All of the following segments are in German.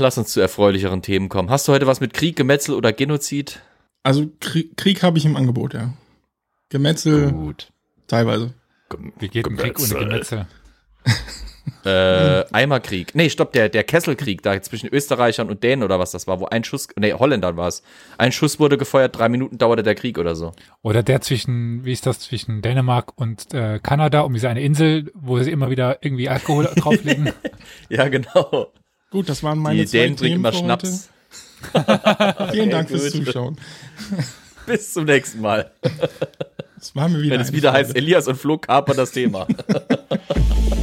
lass uns zu erfreulicheren Themen kommen. Hast du heute was mit Krieg, Gemetzel oder Genozid? Also Krieg, Krieg habe ich im Angebot, ja. Gemetzel Gut. teilweise. Wie geht ein Krieg ohne Gemetzel? Äh, Eimerkrieg. Nee, stopp, der, der Kesselkrieg da zwischen Österreichern und Dänen oder was das war, wo ein Schuss, nee, Holländern war es. Ein Schuss wurde gefeuert, drei Minuten dauerte der Krieg oder so. Oder der zwischen, wie ist das, zwischen Dänemark und äh, Kanada, um diese eine Insel, wo sie immer wieder irgendwie Alkohol drauflegen. Ja, genau. Gut, das waren meine Die zwei Dänen trinken Themen immer Schnaps. Vielen Dank fürs. Zuschauen. Bis zum nächsten Mal. Es war mir wieder Wenn es wieder Freude. heißt, Elias und Flo kapern das Thema.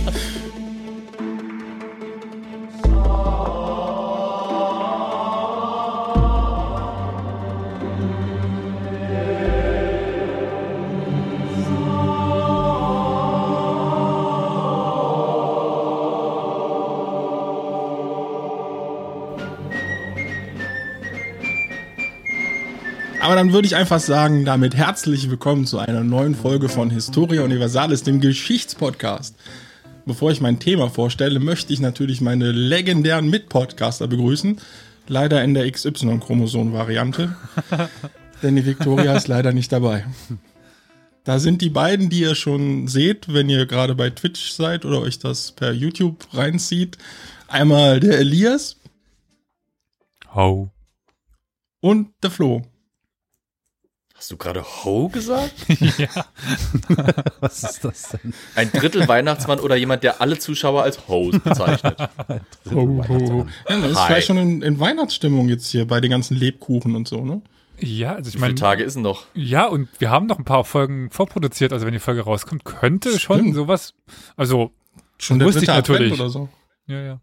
Aber dann würde ich einfach sagen, damit herzlich willkommen zu einer neuen Folge von Historia Universalis, dem Geschichtspodcast. Bevor ich mein Thema vorstelle, möchte ich natürlich meine legendären Mitpodcaster begrüßen. Leider in der XY-Chromosom-Variante. denn die Victoria ist leider nicht dabei. Da sind die beiden, die ihr schon seht, wenn ihr gerade bei Twitch seid oder euch das per YouTube reinzieht. Einmal der Elias Ho. und der Flo. Hast du gerade Ho gesagt? ja. Was ist das denn? Ein Drittel Weihnachtsmann oder jemand, der alle Zuschauer als Ho bezeichnet. Ho, ho, ho. Ja, das ist Hi. vielleicht schon in, in Weihnachtsstimmung jetzt hier bei den ganzen Lebkuchen und so, ne? ja, also ich Wie viele meine, Tage ist denn noch? ja, und wir haben noch ein paar Folgen vorproduziert, also wenn die Folge rauskommt, könnte schon Stimmt. sowas, also, Schon der Wusste ich Advent natürlich. oder so. ja, ja.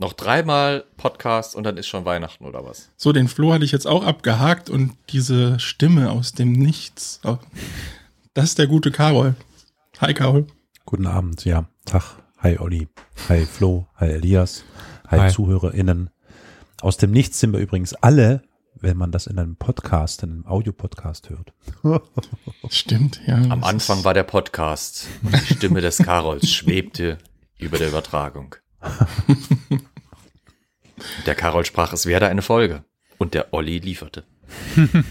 Noch dreimal Podcast und dann ist schon Weihnachten oder was? So, den Flo hatte ich jetzt auch abgehakt und diese Stimme aus dem Nichts. oh, Das ist der gute Karol. Hi, Guten Abend, ja. Tag. Hi Olli. Hi Flo. Hi Elias. Hi, Hi. ZuhörerInnen. Aus dem Nichts sind wir übrigens alle, wenn man das in einem Podcast, in einem Audiopodcast hört. Stimmt, ja. Am Anfang war der Podcast und die Stimme des Karols schwebte über der Übertragung. Der Karol sprach, es werde eine Folge. Und der Olli lieferte.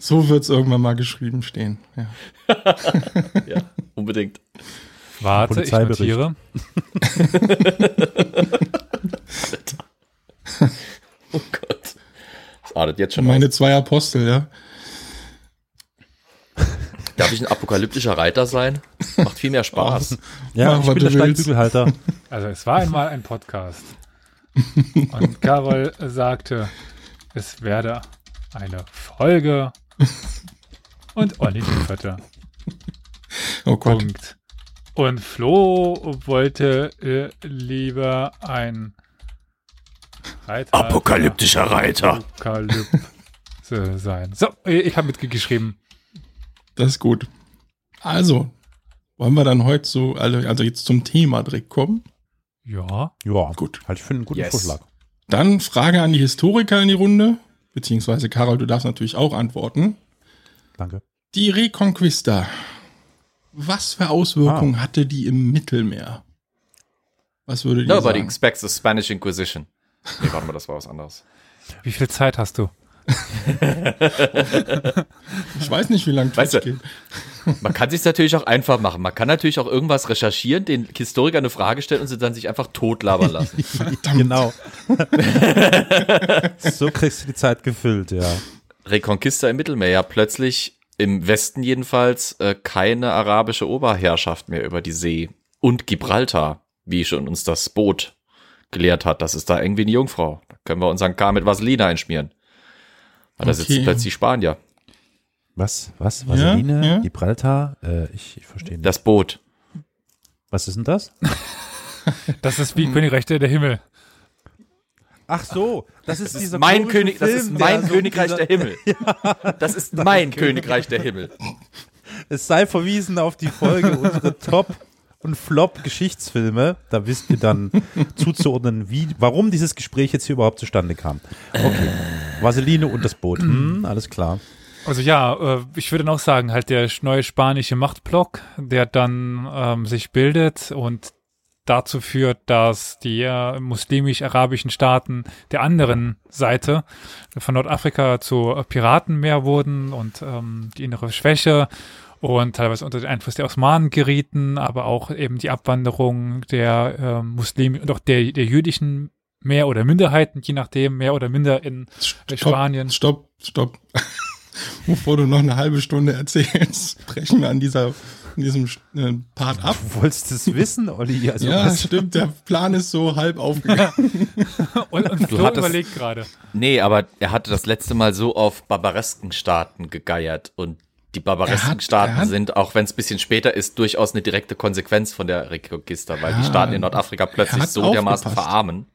So wird's irgendwann mal geschrieben stehen. Ja. Ja, unbedingt. Warte, ich notiere. Oh Gott. Das artet jetzt schon Meine aus. zwei Apostel, ja. Darf ich ein apokalyptischer Reiter sein? Macht viel mehr Spaß. Ja, Mach, ich bin der. Steinbügelhalter. Also es war einmal ein Podcast. Und Carol sagte, es werde eine Folge. Und Olli lieferte. Oh Gott. Punkt. Und Flo wollte äh, lieber ein Reiter Apokalyptischer Reiter. Apokalypse sein. So, äh, ich habe mitgeschrieben. Das ist gut. Also, wollen wir dann heute so, also also jetzt zum Thema direkt kommen? Ja. Ja, Gut. Halte ich für einen guten Yes. Vorschlag. Dann Frage an die Historiker in die Runde, beziehungsweise Karol, du darfst natürlich auch antworten. Danke. Die Reconquista. Was für Auswirkungen hatte die im Mittelmeer? Was würde die Nobody sagen? expects the Spanish Inquisition. Nee, warte mal, das war was anderes. Wie viel Zeit hast du? Ich weiß nicht, wie lange Weißt Twitch du- geht. Man kann sich natürlich auch einfach machen. Man kann natürlich auch irgendwas recherchieren, den Historiker eine Frage stellen und sie dann sich einfach totlabern lassen. Verdammt. Genau. so kriegst du die Zeit gefüllt, ja. Reconquista im Mittelmeer, ja plötzlich im Westen jedenfalls äh, keine arabische Oberherrschaft mehr über die See. Und Gibraltar, wie schon uns das Boot gelehrt hat, das ist da irgendwie eine Jungfrau. Da können wir unseren K mit Vaseline einschmieren. Weil da Okay. sitzen plötzlich Spanier. Was? Was? Vaseline? ja. Gibraltar? Äh, ich, ich verstehe nicht. Das Boot. Was ist denn das? Das ist wie Königreich der Himmel. Ach so, das ist Das ist dieser mein komische König, das ist Film, mein der so Königreich dieser- der Himmel. Das ist mein Königreich der Himmel. Es sei verwiesen auf die Folge unsere Top und Flop Geschichtsfilme. Da wisst ihr dann zuzuordnen, wie, warum dieses Gespräch jetzt hier überhaupt zustande kam. Okay. Vaseline und das Boot. Hm, alles klar. Also ja, äh, ich würde noch sagen, halt der neue spanische Machtblock, der dann ähm, sich bildet und dazu führt, dass die äh, muslimisch-arabischen Staaten der anderen Seite von Nordafrika zu Piraten mehr wurden und ähm, die innere Schwäche und teilweise unter den Einfluss der Osmanen gerieten, aber auch eben die Abwanderung der äh, Muslime und auch der, der jüdischen mehr oder Minderheiten, je nachdem, mehr oder minder in Stopp, Spanien. Stopp, stopp. Bevor du noch eine halbe Stunde erzählst, brechen wir an dieser, in diesem äh, Part ab. Du wolltest es wissen, Olli? Also ja, was- stimmt, der Plan ist so halb aufgegangen. Und, und Flo hattest- überlegt gerade. Nee, aber er hatte das letzte Mal so auf barbaresken Staaten gegeiert und die barbaresken hat- Staaten hat- sind, auch wenn es ein bisschen später ist, durchaus eine direkte Konsequenz von der Reconquista, weil die Ja, Staaten in Nordafrika plötzlich so dermaßen aufgepasst. verarmen.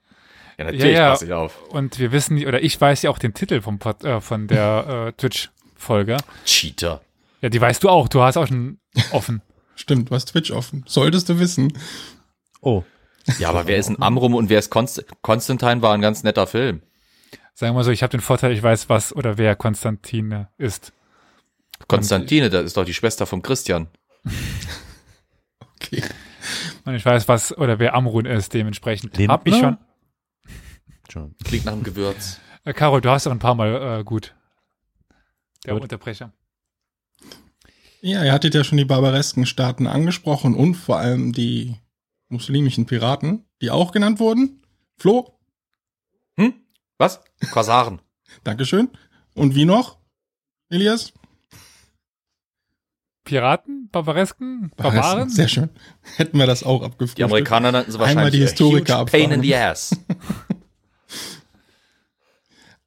Ja, natürlich Ja, ja. passe ich auf. Und wir wissen, oder ich weiß ja auch den Titel vom Pod, äh, von der äh, Twitch-Folge. Cheater. Ja, die weißt du auch. Du hast auch schon offen. Stimmt, du hast Twitch offen. Solltest du wissen. Oh, Ja, aber wer ist ein Amrum und wer ist Konst Konstantin war ein ganz netter Film. Sagen wir mal so, ich habe den Vorteil, ich weiß, was oder wer Konstantine ist. Konstantine, das ist doch die Schwester von Christian. Okay. Und ich weiß, was oder wer Amrun ist, dementsprechend. Lindner? Hab ich schon. schon. Klingt nach einem Gewürz. Äh, Carol, du hast doch ein paar Mal äh, gut. Der Gut. Unterbrecher. Ja, ihr hattet ja schon die barbaresken Staaten angesprochen und vor allem die muslimischen Piraten, die auch genannt wurden. Flo, Hm? Was? Korsaren. Dankeschön. Und wie noch? Elias? Piraten? Barbaresken? Barbaren? Sehr schön. Hätten wir das auch abgefrühstückt. Die Amerikaner nannten sie Einmal wahrscheinlich die a Historiker huge Pain in the ass.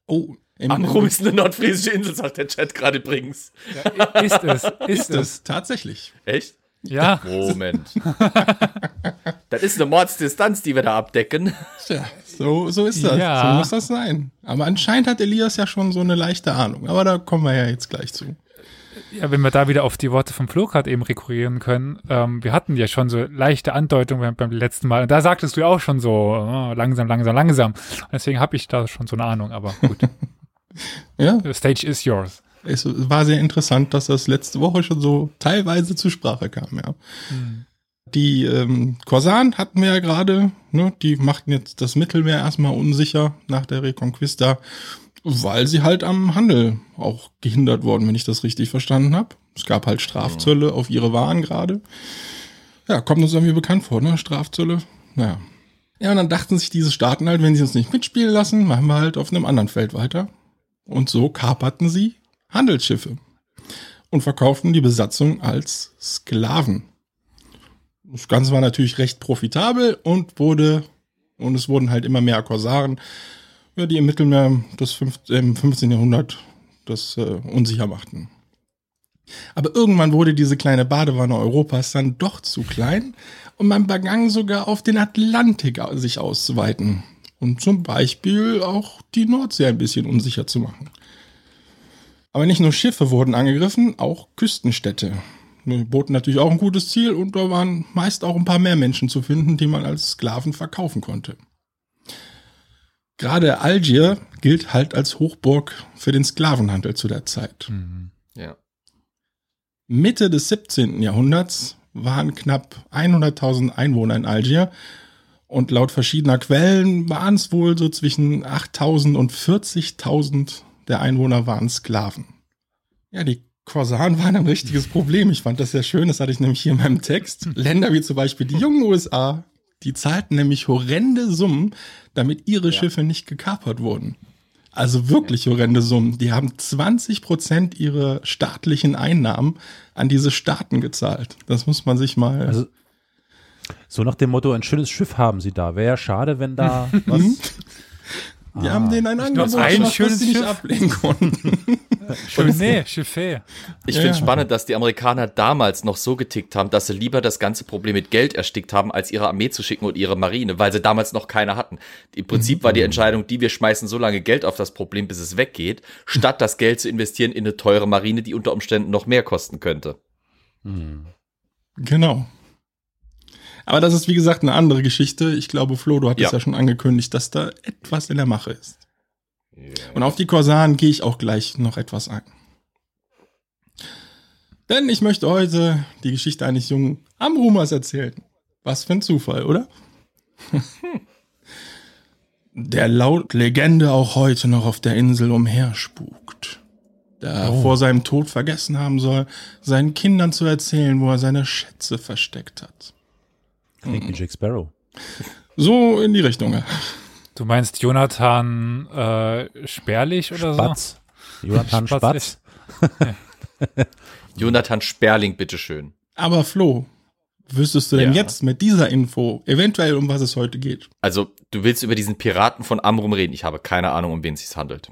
Oh, im, Amrum ist eine nordfriesische Insel, sagt der Chat gerade übrigens. Ja, ist es. Ist, ist es. es tatsächlich. Echt? Ja. Moment. das ist eine Mordsdistanz, die wir da abdecken. Tja, so, so ist das. Ja. So muss das sein. Aber anscheinend hat Elias ja schon so eine leichte Ahnung. Aber da kommen wir ja jetzt gleich zu. Ja, wenn wir da wieder auf die Worte vom Flo gerade eben rekurrieren können, ähm, wir hatten ja schon so leichte Andeutungen beim, letzten Mal. Und da sagtest du ja auch schon so oh, langsam, langsam, langsam. Deswegen habe ich da schon so eine Ahnung. Aber gut, Ja, the stage is yours. es war sehr interessant, dass das letzte Woche schon so teilweise zur Sprache kam, ja. Die ähm, Korsaren hatten wir ja gerade, ne, die machten jetzt das Mittelmeer erstmal unsicher nach der Reconquista, weil sie halt am Handel auch gehindert wurden, wenn ich das richtig verstanden habe. Es gab halt Strafzölle auf ihre Waren gerade. Ja, kommt uns irgendwie bekannt vor, ne? Strafzölle. Naja. Ja, und dann dachten sich diese Staaten halt, wenn sie uns nicht mitspielen lassen, machen wir halt auf einem anderen Feld weiter. Und so kaperten sie Handelsschiffe und verkauften die Besatzung als Sklaven. Das Ganze war natürlich recht profitabel und wurde, und es wurden halt immer mehr Korsaren, ja, die im Mittelmeer das fünf, im 15. Jahrhundert das äh, unsicher machten. Aber irgendwann wurde diese kleine Badewanne Europas dann doch zu klein und man begann sogar auf den Atlantik au- sich auszuweiten und zum Beispiel auch die Nordsee ein bisschen unsicher zu machen. Aber nicht nur Schiffe wurden angegriffen, auch Küstenstädte. Die boten natürlich auch ein gutes Ziel und da waren meist auch ein paar mehr Menschen zu finden, die man als Sklaven verkaufen konnte. Gerade Algier gilt halt als Hochburg für den Sklavenhandel zu der Zeit. Ja. Mitte des 17. Jahrhunderts waren knapp 100.000 Einwohner in Algier und laut verschiedener Quellen waren es wohl so zwischen 8.000 und 40.000 der Einwohner waren Sklaven. Ja, die Korsaren waren ein richtiges Problem. Ich fand das sehr schön, das hatte ich nämlich hier in meinem Text. Länder wie zum Beispiel die jungen USA, die zahlten nämlich horrende Summen, damit ihre Schiffe nicht gekapert wurden. Also wirklich horrende Summen. Die haben 20 Prozent ihrer staatlichen Einnahmen an diese Staaten gezahlt. Das muss man sich mal. Also, so nach dem Motto, ein schönes Schiff haben sie da. Wäre ja schade, wenn da was. Die haben denen ein Angebot ein gemacht, was schönes sie nicht ablehnen konnten. Schön, nee, Chiffé. Ich Ja. finde spannend, dass die Amerikaner damals noch so getickt haben, dass sie lieber das ganze Problem mit Geld erstickt haben, als ihre Armee zu schicken und ihre Marine, weil sie damals noch keine hatten. Im Prinzip war die Entscheidung, die wir schmeißen so lange Geld auf das Problem, bis es weggeht, statt das Geld zu investieren in eine teure Marine, die unter Umständen noch mehr kosten könnte. Genau. Aber das ist, wie gesagt, eine andere Geschichte. Ich glaube, Flo, du hattest ja, Ja. schon angekündigt, dass da etwas in der Mache ist. Und auf die Korsaren gehe ich auch gleich noch etwas ein. Denn ich möchte heute die Geschichte eines jungen Amrumers erzählen. Was für ein Zufall, oder? Der laut Legende auch heute noch auf der Insel umherspukt. Da er vor seinem Tod vergessen haben soll, seinen Kindern zu erzählen, wo er seine Schätze versteckt hat. Klingt wie Jack Sparrow. So in die Richtung. ja. Du meinst Jonathan äh, Sperlich oder Spatz. Jonathan Spatz, Spatz. Jonathan Sperling, bitteschön. Aber Flo, wüsstest du denn Ja. jetzt mit dieser Info eventuell, um was es heute geht? Also, du willst über diesen Piraten von Amrum reden. Ich habe keine Ahnung, um wen es sich handelt.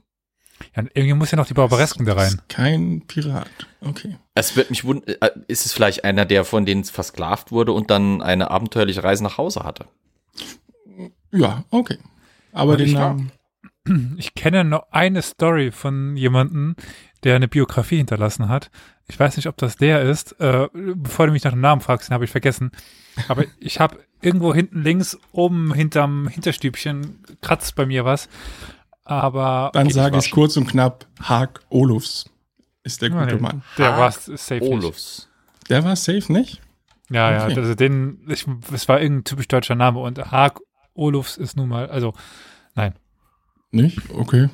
Ja, irgendwie muss ja noch die Barbaresken da rein. Ist Kein Pirat. Okay. Es wird mich wundern, äh, ist es vielleicht einer, der von denen versklavt wurde und dann eine abenteuerliche Reise nach Hause hatte? Ja, okay. Aber Und den ich- Namen. Ich kenne noch eine Story von jemandem, der eine Biografie hinterlassen hat. Ich weiß nicht, ob das der ist. Äh, bevor du mich nach dem Namen fragst, den habe ich vergessen. Aber ich habe irgendwo hinten links oben hinterm Hinterstübchen kratzt bei mir was. Aber Dann Geht sage nicht ich kurz und knapp, Haag Olufs ist der gute nee, Mann. der war safe nicht. Olufs. Der war safe nicht? Ja, ja, Okay. also den, ich, es war irgendein typisch deutscher Name und Haag Olufs ist nun mal, also nein. Nicht? Okay.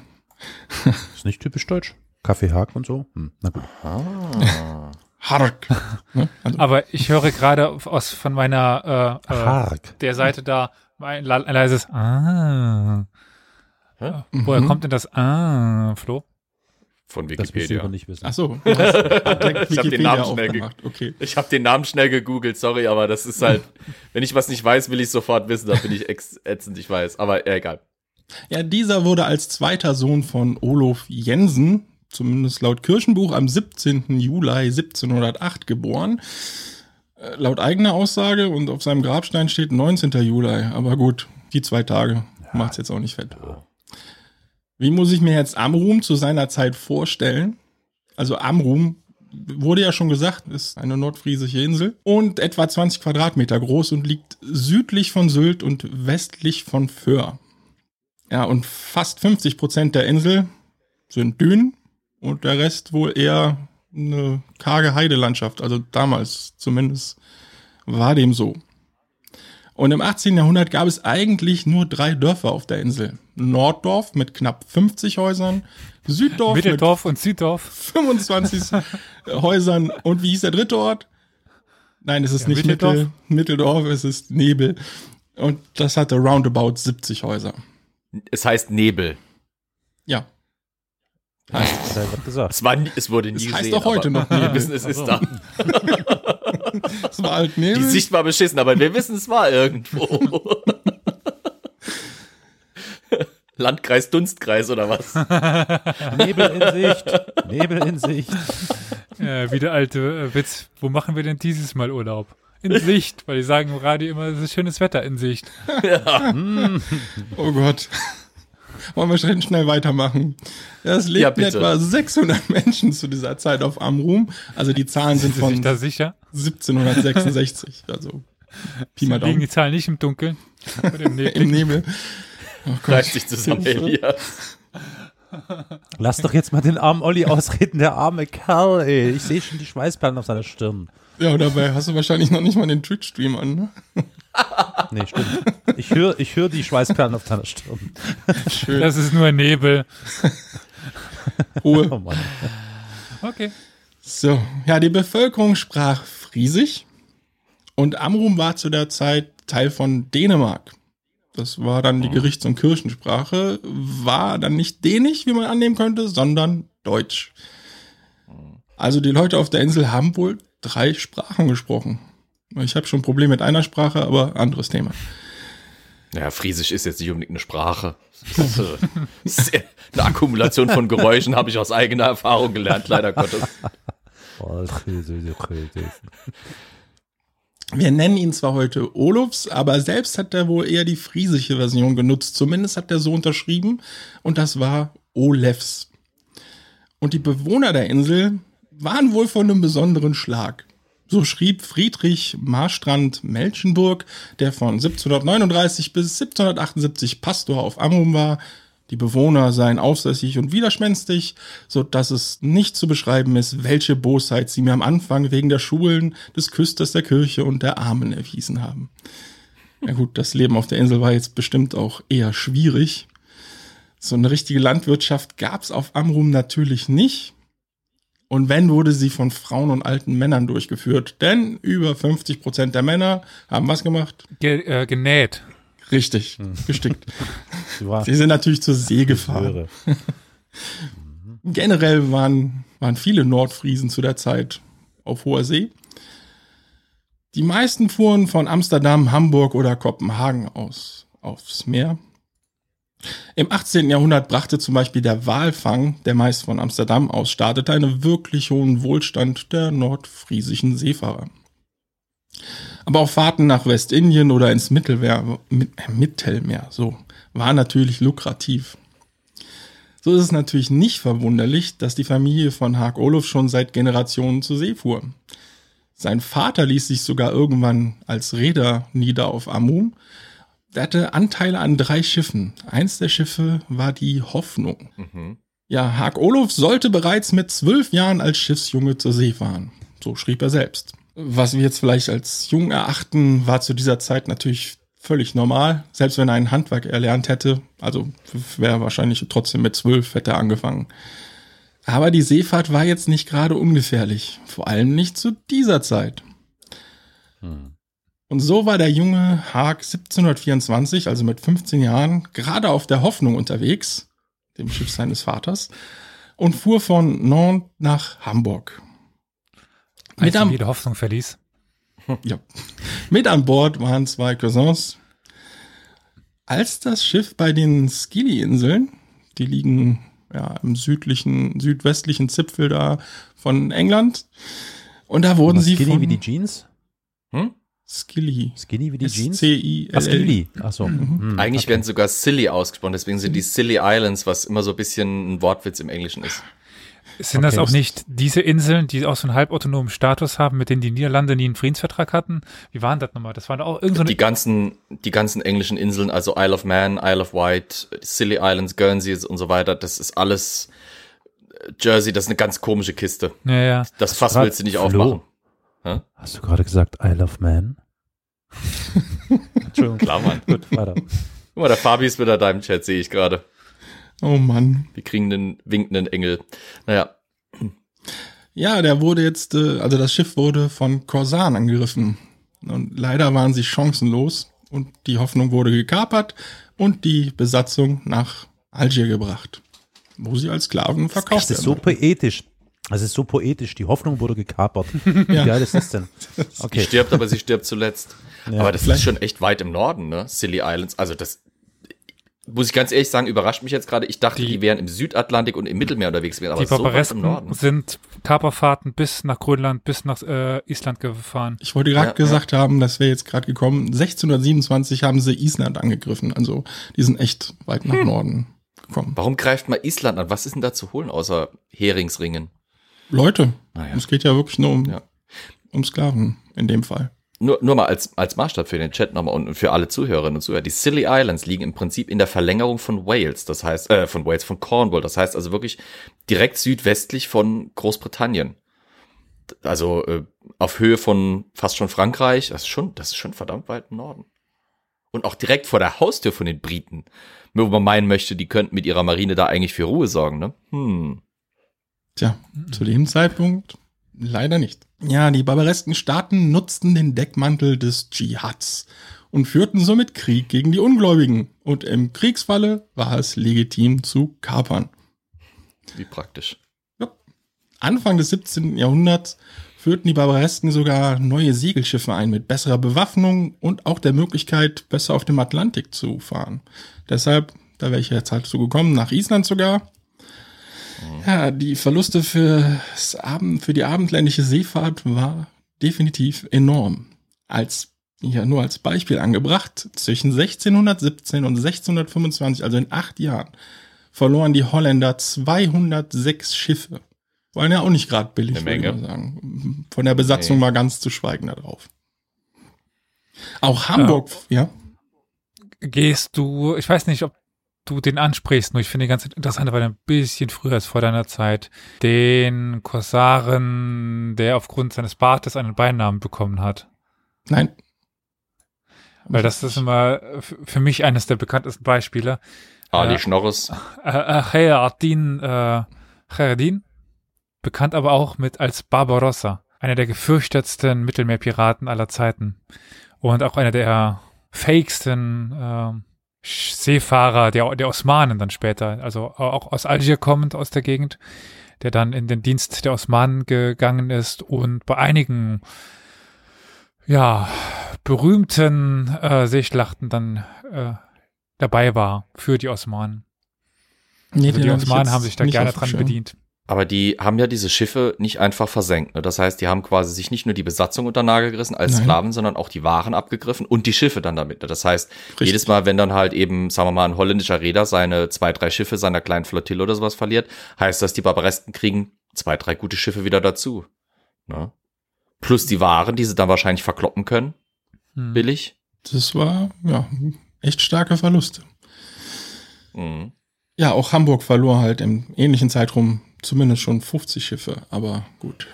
Ist nicht typisch deutsch. Kaffee Haag und so. Hm, na gut. Ah. Hark. ne? also, Aber ich höre gerade aus von meiner äh, äh, der Seite da ein leises Ah. Hä? Woher mhm. kommt denn das Ah, Flo? Von Das willst du Wikipedia. aber nicht wissen. Ach so. Ich hab den Wikipedia Namen schnell. Okay. Ich habe den Namen schnell gegoogelt, sorry, aber das ist halt, wenn ich was nicht weiß, will ich sofort wissen, da bin ich ätzend, ich weiß, aber äh, egal. Ja, dieser wurde als zweiter Sohn von Olof Jensen, zumindest laut Kirchenbuch, am 17. Juli 1708 geboren. Äh, Laut eigener Aussage und auf seinem Grabstein steht 19. Juli. Aber gut, die zwei Tage macht's jetzt auch nicht fett. Wie muss ich mir jetzt Amrum zu seiner Zeit vorstellen? Also Amrum wurde ja schon gesagt, ist eine nordfriesische Insel und etwa 20 Quadratmeter groß und liegt südlich von Sylt und westlich von Föhr. Ja, und fast 50 Prozent der Insel sind Dünen und der Rest wohl eher eine karge Heidelandschaft. Also damals zumindest war dem so. Und im 18. Jahrhundert gab es eigentlich nur drei Dörfer auf der Insel. Norddorf mit knapp 50 Häusern, Süddorf mit Mitteldorf und Süddorf. 25 Häusern und wie hieß der dritte Ort? Nein, es ist Ja, nicht Mitteldorf. Mittel, Mitteldorf, es ist Nebel. Und das hatte roundabout 70 Häuser. Es heißt Nebel. Ja. Das hat gesagt. Es, war nie, es wurde nie Es heißt gesehen, doch heute noch Nebel. Wir wissen, es ist da. Es war halt Die Nebel. Sicht war beschissen, aber wir wissen, es war irgendwo. Landkreis Dunstkreis oder was? Nebel in Sicht. Nebel in Sicht. Äh, wie der alte äh, Witz. Wo machen wir denn dieses Mal Urlaub? In Sicht, weil die sagen im Radio immer, es ist schönes Wetter in Sicht. Oh Gott. Wollen wir schnell, schnell weitermachen? Es Ja, lebten bitte. etwa 600 Menschen zu dieser Zeit auf Amrum. Also die Zahlen sind Sind Sie sich von da sicher? 1766. Also Pi mal Liegen Daumen. die Zahlen nicht im Dunkeln? Im Nebel? Im Nebel. Oh dich zusammen. Elias. Lass doch jetzt mal den armen Olli ausreden, der arme Kerl, ey. Ich sehe schon die Schweißperlen auf seiner Stirn. Ja, und dabei hast du wahrscheinlich noch nicht mal den Twitch-Stream an, ne? Nee, stimmt. Ich höre ich hör die Schweißperlen auf deiner Stirn. Schön. Das ist nur Nebel. Ruhe. Oh Mann. Okay. So, ja, die Bevölkerung sprach Friesisch und Amrum war zu der Zeit Teil von Dänemark. Das war dann die Gerichts- und Kirchensprache, war dann nicht Dänisch, wie man annehmen könnte, sondern Deutsch. Also die Leute auf der Insel haben wohl drei Sprachen gesprochen. Ich habe schon ein Problem mit einer Sprache, aber anderes Thema. Ja, Friesisch ist jetzt nicht unbedingt eine Sprache. Ist, äh, eine Akkumulation von Geräuschen habe ich aus eigener Erfahrung gelernt, leider Gottes. Wir nennen ihn zwar heute Olufs, aber selbst hat er wohl eher die friesische Version genutzt. Zumindest hat er so unterschrieben und das war Olefs. Und die Bewohner der Insel waren wohl von einem besonderen Schlag. So schrieb Friedrich Marstrand Melchenburg, der von 1739 bis 1778 Pastor auf Amrum war, Die Bewohner seien aufsässig und widerspenstig, so dass es nicht zu beschreiben ist, welche Bosheit sie mir am Anfang wegen der Schulen, des Küsters der Kirche und der Armen erwiesen haben. Ja gut, das Leben auf der Insel war jetzt bestimmt auch eher schwierig. So eine richtige Landwirtschaft gab's auf Amrum natürlich nicht. Und wenn, wurde sie von Frauen und alten Männern durchgeführt. Denn über 50 Prozent der Männer haben was gemacht? Ge äh, genäht. Richtig, gestickt. Sie sind natürlich zur See gefahren. Generell waren, waren viele Nordfriesen zu der Zeit auf hoher See. Die meisten fuhren von Amsterdam, Hamburg oder Kopenhagen aus aufs Meer. Im 18. Jahrhundert brachte zum Beispiel der Walfang, der meist von Amsterdam aus startete, einen wirklich hohen Wohlstand der nordfriesischen Seefahrer. Aber auch Fahrten nach Westindien oder ins Mittelmeer, Mit- äh, Mittelmeer so, waren natürlich lukrativ. So ist es natürlich nicht verwunderlich, dass die Familie von Haag Olof schon seit Generationen zur See fuhr. Sein Vater ließ sich sogar irgendwann als Reeder nieder auf Amrum. Er hatte Anteile an drei Schiffen. Eins der Schiffe war die Hoffnung. Mhm. Ja, Haag Olof sollte bereits mit zwölf Jahren als Schiffsjunge zur See fahren. So schrieb er selbst. Was wir jetzt vielleicht als jung erachten, war zu dieser Zeit natürlich völlig normal. Selbst wenn er ein Handwerk erlernt hätte, also wäre wahrscheinlich trotzdem mit zwölf hätte er angefangen. Aber die Seefahrt war jetzt nicht gerade ungefährlich. Vor allem nicht zu dieser Zeit. Und so war der junge Haag 1724, also mit 15 Jahren, gerade auf der Hoffnung unterwegs, dem Schiff seines Vaters, und fuhr von Nantes nach Hamburg. Als Mit am, jede Hoffnung verließ. ja. Mit an Bord waren zwei Cousins. Als das Schiff bei den Scilly-Inseln, die liegen ja, im südlichen, südwestlichen Zipfel da von England, und da wurden sie Skinny von wie die Jeans? Hm? Skilly. Skinny wie die Jeans? S-C-I-L-L. Ah, Skilly. Achso. Hm, Eigentlich okay. werden sie sogar Silly ausgesprochen, deswegen sind die Silly Islands, was immer so ein bisschen ein Wortwitz im Englischen ist. Sind das Okay, auch das- nicht diese Inseln, die auch so einen halbautonomen Status haben, mit denen die Niederlande nie einen Friedensvertrag hatten? Wie waren das nochmal? Das waren auch irgend so Die ganzen, die ganzen englischen Inseln, also Isle of Man, Isle of Wight, Silly Islands, Guernsey und so weiter, das ist alles äh, Jersey, das ist eine ganz komische Kiste. Ja, ja. Das Fass willst du nicht Flo? aufmachen. Hast du gerade gesagt I love man? Entschuldigung. Klar, Mann. Gut, weiter. Guck mal, der Fabi ist wieder da im Chat, sehe ich gerade. Oh Mann. Wir kriegen einen winkenden Engel. Naja, Ja, der wurde jetzt, äh, also das Schiff wurde von Korsaren angegriffen. Und leider waren sie chancenlos und die Hoffnung wurde gekapert und die Besatzung nach Algier gebracht, wo sie als Sklaven verkauft Das ist so werden. poetisch. Das ist so poetisch. Die Hoffnung wurde gekapert. Wie geil ist das denn? Okay. stirbt, aber sie stirbt zuletzt. Ja. aber das Vielleicht- ist schon echt weit im Norden, ne? Silly Islands. Also das muss ich ganz ehrlich sagen, überrascht mich jetzt gerade. Ich dachte, die, Die- wären im Südatlantik und im Mittelmeer unterwegs wären, aber die so weit im Norden. sind Kaperfahrten bis nach Grönland, bis nach äh, Island gefahren. Ich wollte gerade Ja, gesagt haben, das wäre jetzt gerade gekommen. 1627 haben sie Island angegriffen, also die sind echt weit nach Norden gekommen. Warum greift man Island an? Was ist denn da zu holen, außer Heringsringen? Leute, Naja. es geht ja wirklich nur um, Ja. um Sklaven in dem Fall. Nur, nur mal als, als Maßstab für den Chat nochmal und für alle Zuhörerinnen und Zuhörer. Die Scilly Islands liegen im Prinzip in der Verlängerung von Wales, das heißt, äh, von Wales, von Cornwall, das heißt also wirklich direkt südwestlich von Großbritannien. Also äh, auf Höhe von fast schon Frankreich, das ist schon, das ist schon verdammt weit im Norden. Und auch direkt vor der Haustür von den Briten. Nur wo man meinen möchte, die könnten mit ihrer Marine da eigentlich für Ruhe sorgen, ne? Hm. Tja, zu dem Zeitpunkt leider nicht. Ja, die barbaresken Staaten nutzten den Deckmantel des Dschihads und führten somit Krieg gegen die Ungläubigen. Und im Kriegsfalle war es legitim zu kapern. Wie praktisch. Anfang des 17. Jahrhunderts führten die Barbaresken sogar neue Segelschiffe ein mit besserer Bewaffnung und auch der Möglichkeit, besser auf dem Atlantik zu fahren. Deshalb, da wäre ich jetzt halt so gekommen, nach Island sogar. Ja, die Verluste für, das Abend, für die abendländische Seefahrt war definitiv enorm. Als, ja, nur als Beispiel angebracht, zwischen 1617 und 1625, also in acht Jahren, verloren die Holländer 206 Schiffe. Wollen ja auch nicht gerade billig, Eine würde ich Menge. mal sagen. Von der Besatzung Nee. mal ganz zu schweigen darauf. Auch Hamburg, ja. Gehst du, ich weiß nicht, ob du den ansprichst, nur ich finde ganz interessant, weil er ein bisschen früher ist vor deiner Zeit, den Korsaren, der aufgrund seines Bartes einen Beinamen bekommen hat. Nein. Weil das ist immer für mich eines der bekanntesten Beispiele. Ali Ja. Schnorres. Äh, äh, Khayardin, äh, Khayardin, bekannt aber auch mit als Barbarossa, einer der gefürchtetsten Mittelmeerpiraten aller Zeiten und auch einer der fakesten ähm, Sch- Seefahrer der, der Osmanen dann später, also auch aus Algier kommend aus der Gegend, der dann in den Dienst der Osmanen gegangen ist und bei einigen ja berühmten äh, Seeschlachten dann äh, dabei war für die Osmanen. Nee, Also die Osmanen haben sich da gerne dran Schirm. bedient. Aber die haben ja diese Schiffe nicht einfach versenkt. Ne? Das heißt, die haben quasi sich nicht nur die Besatzung unter Nagel gerissen als Nein. Sklaven, sondern auch die Waren abgegriffen und die Schiffe dann damit. Ne? Das heißt, Richtig. jedes Mal, wenn dann halt eben, sagen wir mal, ein holländischer Reeder seine zwei, drei Schiffe seiner kleinen Flottille oder sowas verliert, heißt das, die Barbaresten kriegen zwei, drei gute Schiffe wieder dazu. Ne? Plus die Waren, die sie dann wahrscheinlich verkloppen können, Hm. billig. Das war, ja, echt starke Verluste. Mhm. Ja, auch Hamburg verlor halt im ähnlichen Zeitraum zumindest schon 50 Schiffe, aber gut.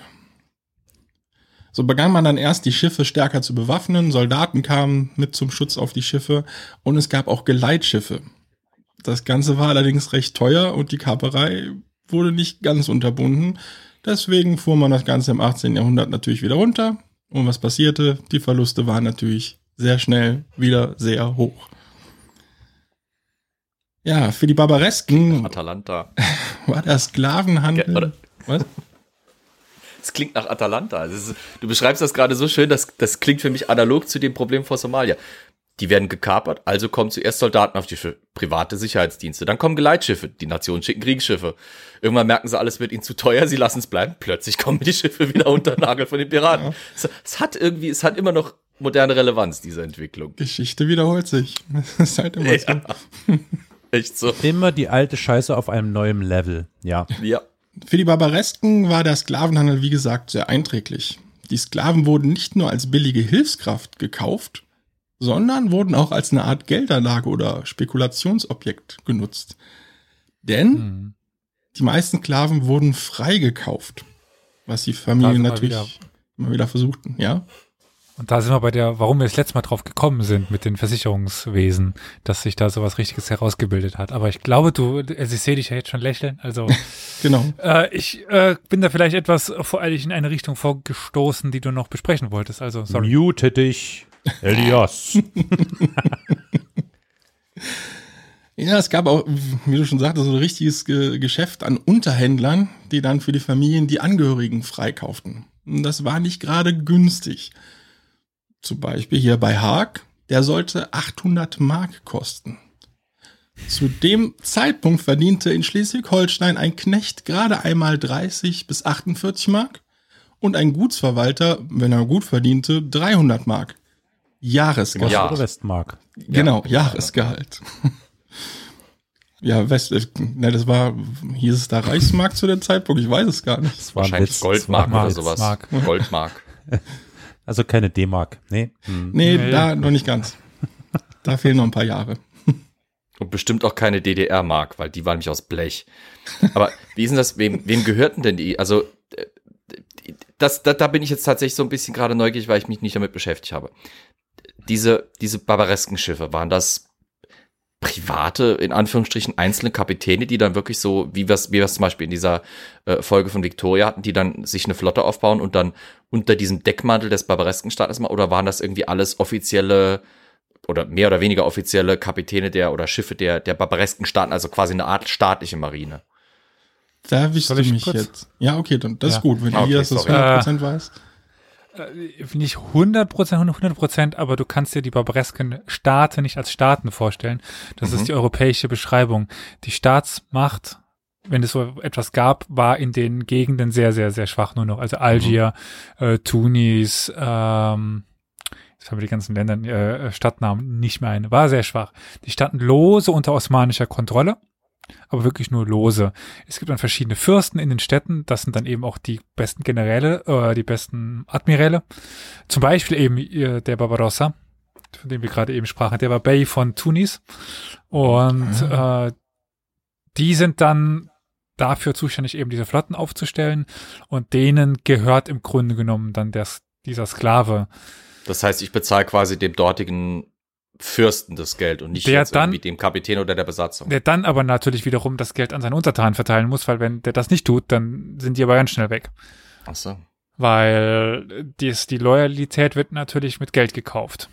So begann man dann erst die Schiffe stärker zu bewaffnen, Soldaten kamen mit zum Schutz auf die Schiffe und es gab auch Geleitschiffe. Das Ganze war allerdings recht teuer und die Kaperei wurde nicht ganz unterbunden. Deswegen fuhr man das Ganze im 18. Jahrhundert natürlich wieder runter. Und was passierte? Die Verluste waren natürlich sehr schnell wieder sehr hoch. Ja, für die Barbaresken Atalanta. war der Sklavenhandel. Ja, oder- was? Es klingt nach Atalanta. Ist, du beschreibst das gerade so schön, dass das klingt für mich analog zu dem Problem vor Somalia. Die werden gekapert, also kommen zuerst Soldaten auf die Schiffe, private Sicherheitsdienste, dann kommen Geleitschiffe, die Nationen schicken Kriegsschiffe. Irgendwann merken sie, alles wird ihnen zu teuer, sie lassen es bleiben, plötzlich kommen die Schiffe wieder unter den Nagel von den Piraten. Es, es hat irgendwie, es hat immer noch moderne Relevanz, diese Entwicklung. Geschichte wiederholt sich. Das ist halt immer so. Echt so. Immer die alte Scheiße auf einem neuen Level. Ja. Ja. Für die Barbaresken war der Sklavenhandel, wie gesagt, sehr einträglich. Die Sklaven wurden nicht nur als billige Hilfskraft gekauft, sondern wurden auch als eine Art Geldanlage oder Spekulationsobjekt genutzt. Denn Hm. die meisten Sklaven wurden freigekauft, was die Familien natürlich wieder. immer wieder versuchten, ja. Und da sind wir bei der, warum wir das letzte Mal drauf gekommen sind mit den Versicherungswesen, dass sich da sowas Richtiges herausgebildet hat. Aber ich glaube, du, also ich sehe dich ja jetzt schon lächeln. Also Genau. äh, ich äh, bin da vielleicht etwas voreilig in eine Richtung vorgestoßen, die du noch besprechen wolltest. Also sorry. Mute dich, Elias. Ja, es gab auch, wie du schon sagtest, so ein richtiges Ge Geschäft an Unterhändlern, die dann für die Familien die Angehörigen freikauften. Und das war nicht gerade günstig. Zum Beispiel hier bei Haag, der sollte 800 Mark kosten. Zu dem Zeitpunkt verdiente in Schleswig-Holstein ein Knecht gerade einmal 30 bis 48 Mark und ein Gutsverwalter, wenn er gut verdiente, 300 Mark. Jahresgehalt. Ja. Oder Westmark. Genau, Jahresgehalt. ja, West, ne, das war, hieß es da Reichsmark zu dem Zeitpunkt? Ich weiß es gar nicht. Das war ein Wahrscheinlich Witz. Goldmark Mark, oder sowas. Mark. Goldmark. Also keine D-Mark. Nee. Hm. Nee, Nee. da noch nicht ganz. Da fehlen noch ein paar Jahre. Und bestimmt auch keine DDR-Mark, weil die war nämlich aus Blech. Aber wie ist denn das, wem, wem gehörten denn die? Also, äh, das, da, da bin ich jetzt tatsächlich so ein bisschen gerade neugierig, weil ich mich nicht damit beschäftigt habe. Diese, diese barbaresken Schiffe, waren das private, in Anführungsstrichen, einzelne Kapitäne, die dann wirklich so, wie wir es wie zum Beispiel in dieser äh, Folge von Victoria hatten, die dann sich eine Flotte aufbauen und dann unter diesem Deckmantel des barbaresken Staates mal, oder waren das irgendwie alles offizielle oder mehr oder weniger offizielle Kapitäne der oder Schiffe der, der barbaresken Staaten, also quasi eine Art staatliche Marine. Da wischst du ich mich kurz? jetzt. Ja, okay, dann, das Ja. ist gut, wenn Okay, Elias das sorry. 100% weiß. Äh, nicht 100 Prozent, 100 Prozent, aber du kannst dir die barbaresken Staaten nicht als Staaten vorstellen. Das Mhm. ist die europäische Beschreibung. Die Staatsmacht, wenn es so etwas gab, war in den Gegenden sehr, sehr, sehr schwach nur noch. Also Algier, äh, Tunis, ähm, jetzt haben wir die ganzen Länder, äh, Stadtnamen nicht mehr ein, war sehr schwach. Die standen lose unter osmanischer Kontrolle aber wirklich nur lose. Es gibt dann verschiedene Fürsten in den Städten, das sind dann eben auch die besten Generäle, äh, die besten Admiräle. Zum Beispiel eben äh, der Barbarossa, von dem wir gerade eben sprachen, der war Bey von Tunis. Und äh, die sind dann dafür zuständig, eben diese Flotten aufzustellen. Und denen gehört im Grunde genommen dann der, dieser Sklave. Das heißt, ich bezahle quasi dem dortigen Fürsten das Geld und nicht Der jetzt dann- irgendwie dem Kapitän oder der Besatzung. Der dann aber natürlich wiederum das Geld an seine Untertanen verteilen muss, weil wenn der das nicht tut, dann sind die aber ganz schnell weg. Ach so. Weil dies, die Loyalität wird natürlich mit Geld gekauft.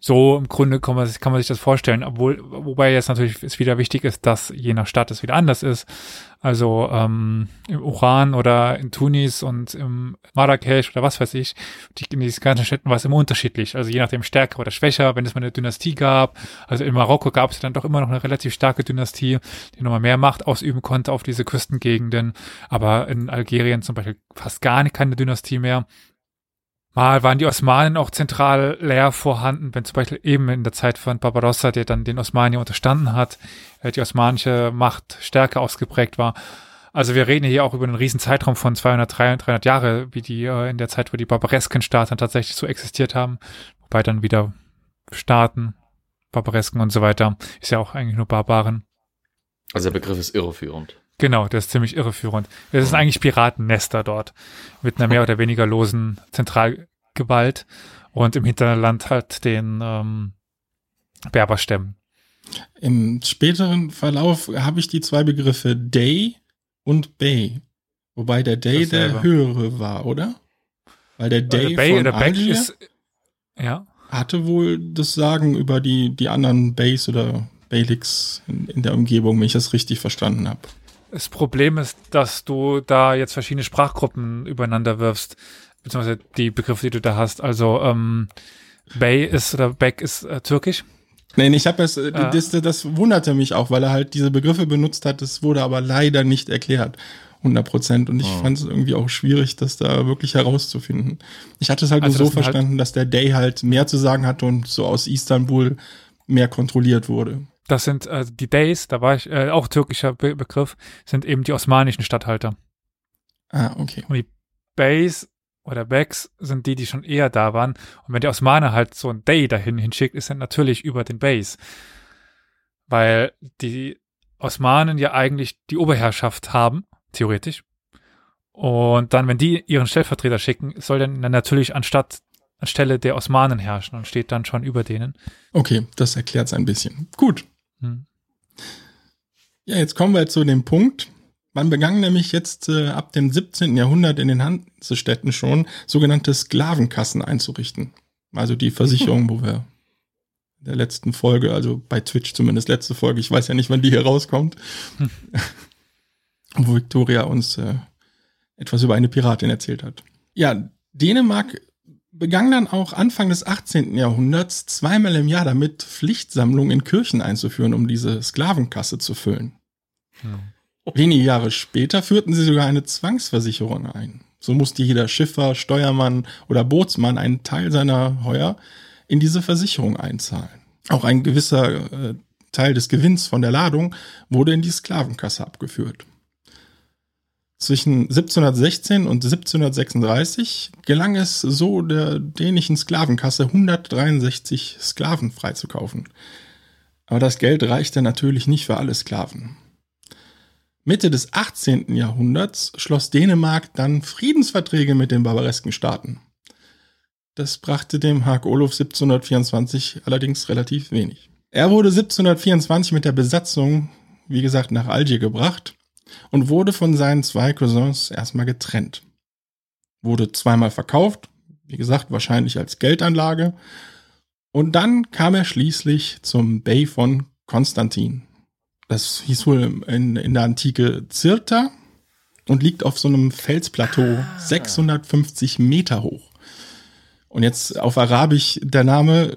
So im Grunde kann man, sich- kann man sich das vorstellen, obwohl, wobei jetzt natürlich es wieder wichtig ist, dass je nach Stadt es wieder anders ist. Also ähm, im Uran oder in Tunis und im Marrakesch oder was weiß ich, die, in diesen ganzen Städten war es immer unterschiedlich. Also je nachdem stärker oder schwächer, wenn es mal eine Dynastie gab. Also in Marokko gab es dann doch immer noch eine relativ starke Dynastie, die nochmal mehr Macht ausüben konnte auf diese Küstengegenden. Aber in Algerien zum Beispiel fast gar keine Dynastie mehr. Mal waren die Osmanen auch zentral leer vorhanden, wenn zum Beispiel eben in der Zeit von Barbarossa, der dann den Osmanen ja unterstanden hat, äh, die osmanische Macht stärker ausgeprägt war. Also wir reden hier auch über einen riesen Zeitraum von 200, 300, 300 Jahre, wie die äh, in der Zeit, wo die barbaresken Staaten tatsächlich so existiert haben, wobei dann wieder Staaten, Barbaresken und so weiter, ist ja auch eigentlich nur Barbaren. Also der Begriff ist irreführend. Genau, das ist ziemlich irreführend. Es sind eigentlich Piratennester dort mit einer mehr oder weniger losen Zentralgewalt und im Hinterland halt den ähm, Berberstämmen. Im späteren Verlauf habe ich die zwei Begriffe Day und Bay. Wobei der Day der höhere war, oder? Weil der Day Äh, Bay von Algier ist ja hatte wohl das Sagen über die, die anderen Bays oder Beyliks in, in der Umgebung, wenn ich das richtig verstanden habe. Das Problem ist, dass du da jetzt verschiedene Sprachgruppen übereinander wirfst, beziehungsweise die Begriffe, die du da hast. Also ähm, Bay ist oder Beck ist äh, türkisch. Nein, ich habe es, äh, Ah. das, das wunderte mich auch, weil er halt diese Begriffe benutzt hat, das wurde aber leider nicht erklärt. 100 Prozent. Und ich Oh. fand es irgendwie auch schwierig, das da wirklich herauszufinden. Ich hatte es halt Also nur das so halt- verstanden, dass der Day halt mehr zu sagen hatte und so aus Istanbul mehr kontrolliert wurde. Das sind äh, die Days, da war ich äh, auch türkischer Be Begriff, sind eben die osmanischen Statthalter. Ah, okay. Bays oder Becks sind die, die schon eher da waren. Und wenn der Osmane halt so ein Day dahin hinschickt, ist er natürlich über den Bays. Weil die Osmanen ja eigentlich die Oberherrschaft haben, theoretisch. Und dann, wenn die ihren Stellvertreter schicken, soll dann natürlich anstatt anstelle der Osmanen herrschen und steht dann schon über denen. Okay, das erklärt es ein bisschen. Gut. Hm. Ja, jetzt kommen wir zu dem Punkt. Man begann nämlich jetzt äh, ab dem 17. Jahrhundert in den Hansestädten schon sogenannte Sklavenkassen einzurichten. Also die Versicherung, wo wir in der letzten Folge, also bei Twitch zumindest letzte Folge, ich weiß ja nicht, wann die hier rauskommt, Hm. wo Victoria uns äh, etwas über eine Piratin erzählt hat. Ja, Dänemark begann dann auch Anfang des 18. Jahrhunderts zweimal im Jahr damit, Pflichtsammlungen in Kirchen einzuführen, um diese Sklavenkasse zu füllen. Hm. Wenige Jahre später führten sie sogar eine Zwangsversicherung ein. So musste jeder Schiffer, Steuermann oder Bootsmann einen Teil seiner Heuer in diese Versicherung einzahlen. Auch ein gewisser äh, Teil des Gewinns von der Ladung wurde in die Sklavenkasse abgeführt. Zwischen 1716 und 1736 gelang es so der dänischen Sklavenkasse 163 Sklaven freizukaufen. Aber das Geld reichte natürlich nicht für alle Sklaven. Mitte des 18. Jahrhunderts schloss Dänemark dann Friedensverträge mit den barbaresken Staaten. Das brachte dem Haag Olof 1724 allerdings relativ wenig. Er wurde 1724 mit der Besatzung, wie gesagt, nach Algier gebracht und wurde von seinen zwei Cousins erstmal getrennt. Wurde zweimal verkauft, wie gesagt, wahrscheinlich als Geldanlage. Und dann kam er schließlich zum Bay von Konstantin. Das hieß wohl in, in der Antike Cirta und liegt auf so einem Felsplateau 650 Meter hoch. Und jetzt auf Arabisch der Name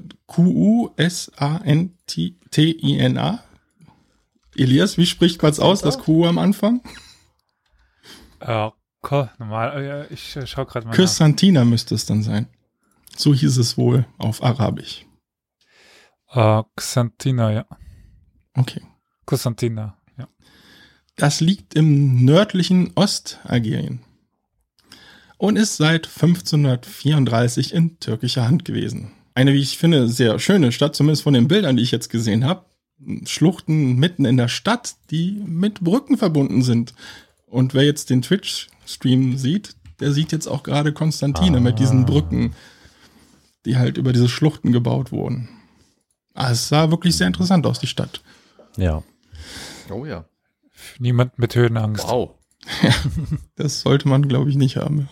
Q-U-S-A-N-T-I-N-A. Elias, wie spricht kurz aus das Q am Anfang? Äh, ko- normal, ich äh, schau gerade mal. nach. Chrysantina müsste es dann sein. So hieß es wohl auf Arabisch. Äh, Xantina, ja. Okay. Konstantina, ja. Das liegt im nördlichen Ostalgerien und ist seit 1534 in türkischer Hand gewesen. eine, wie ich finde, sehr schöne Stadt, zumindest von den Bildern, die ich jetzt gesehen habe. Schluchten mitten in der Stadt, die mit Brücken verbunden sind. Und wer jetzt den Twitch-Stream sieht, der sieht jetzt auch gerade Konstantine ah. mit diesen Brücken, die halt über diese Schluchten gebaut wurden. Ah, es sah wirklich sehr interessant aus, die Stadt. Ja. Oh ja. Niemand mit Höhenangst. Wow. Ja, das sollte man, glaube ich, nicht haben.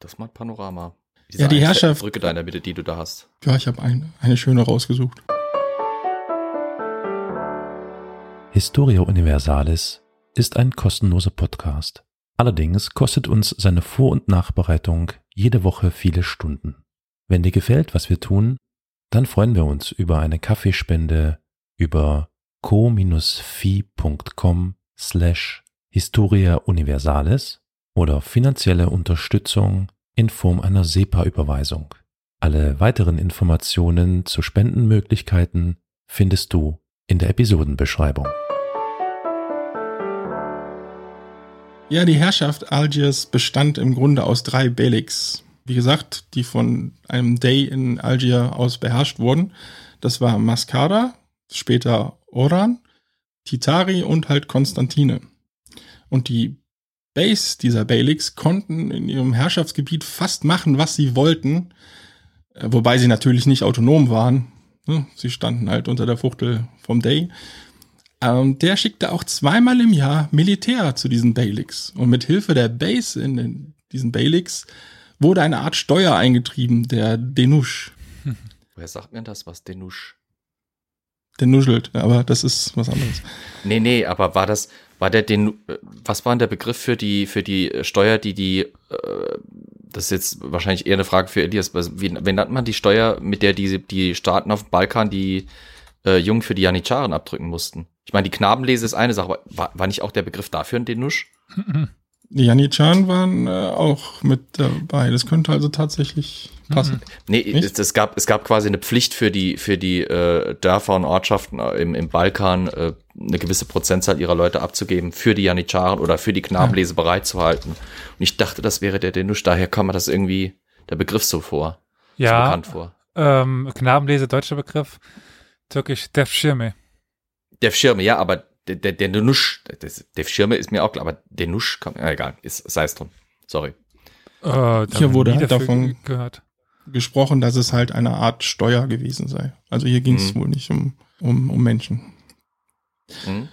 Das macht Panorama. Diese ja, die Herrschaft. Brücke da in der Mitte, die du da hast. Ja, ich habe ein, eine schöne rausgesucht. Historia Universalis ist ein kostenloser Podcast. Allerdings kostet uns seine Vor- und Nachbereitung jede Woche viele Stunden. Wenn dir gefällt, was wir tun, dann freuen wir uns über eine Kaffeespende über co-fi.com slash Historia Universalis oder finanzielle Unterstützung in Form einer SEPA-Überweisung. Alle weiteren Informationen zu Spendenmöglichkeiten findest du in der Episodenbeschreibung. Ja, die Herrschaft Algiers bestand im Grunde aus drei Beyliks. Wie gesagt, die von einem Dey in Algier aus beherrscht wurden. Das war Mascara, später Oran, Titari und halt Konstantine. Und die Base dieser Beyliks konnten in ihrem Herrschaftsgebiet fast machen, was sie wollten, äh, wobei sie natürlich nicht autonom waren. Ne? Sie standen halt unter der Fuchtel vom Day. Und der schickte auch zweimal im Jahr Militär zu diesen Beyliks. Und mit Hilfe der Base in diesen Beyliks wurde eine Art Steuer eingetrieben, der Denusch. Woher sagt mir das, was Denusch? Der nuschelt, aber das ist was anderes. Nee, nee, aber war das, war der den, was war denn der Begriff für die, für die Steuer, die die, äh, das ist jetzt wahrscheinlich eher eine Frage für Elias, wie, wie nennt man die Steuer, mit der die, die Staaten auf dem Balkan die äh, Jungen für die Janitscharen abdrücken mussten? Ich meine, die Knabenlese ist eine Sache, aber war, war nicht auch der Begriff dafür ein Denusch? Die Janitscharen waren äh, auch mit dabei. Das könnte also tatsächlich passen. Mhm. Nee, es, es, gab, es gab quasi eine Pflicht für die, für die äh, Dörfer und Ortschaften äh, im, im Balkan, äh, eine gewisse Prozentzahl ihrer Leute abzugeben, für die Janitscharen oder für die Knabenlese ja. bereitzuhalten. Und ich dachte, das wäre der Denusch. Daher kam mir das irgendwie der Begriff so vor. Ja. So bekannt vor. Ähm, Knabenlese, deutscher Begriff. Türkisch Defschirme. Defschirme, ja, aber der, der, der Nusch, der, der Schirme ist mir auch klar, aber der Nusch, kann, äh, egal, ist, sei es drum. Sorry. Äh, hier wurde halt davon gehört. gesprochen, dass es halt eine Art Steuer gewesen sei. Also hier ging es mhm. wohl nicht um, um, um Menschen. Mhm.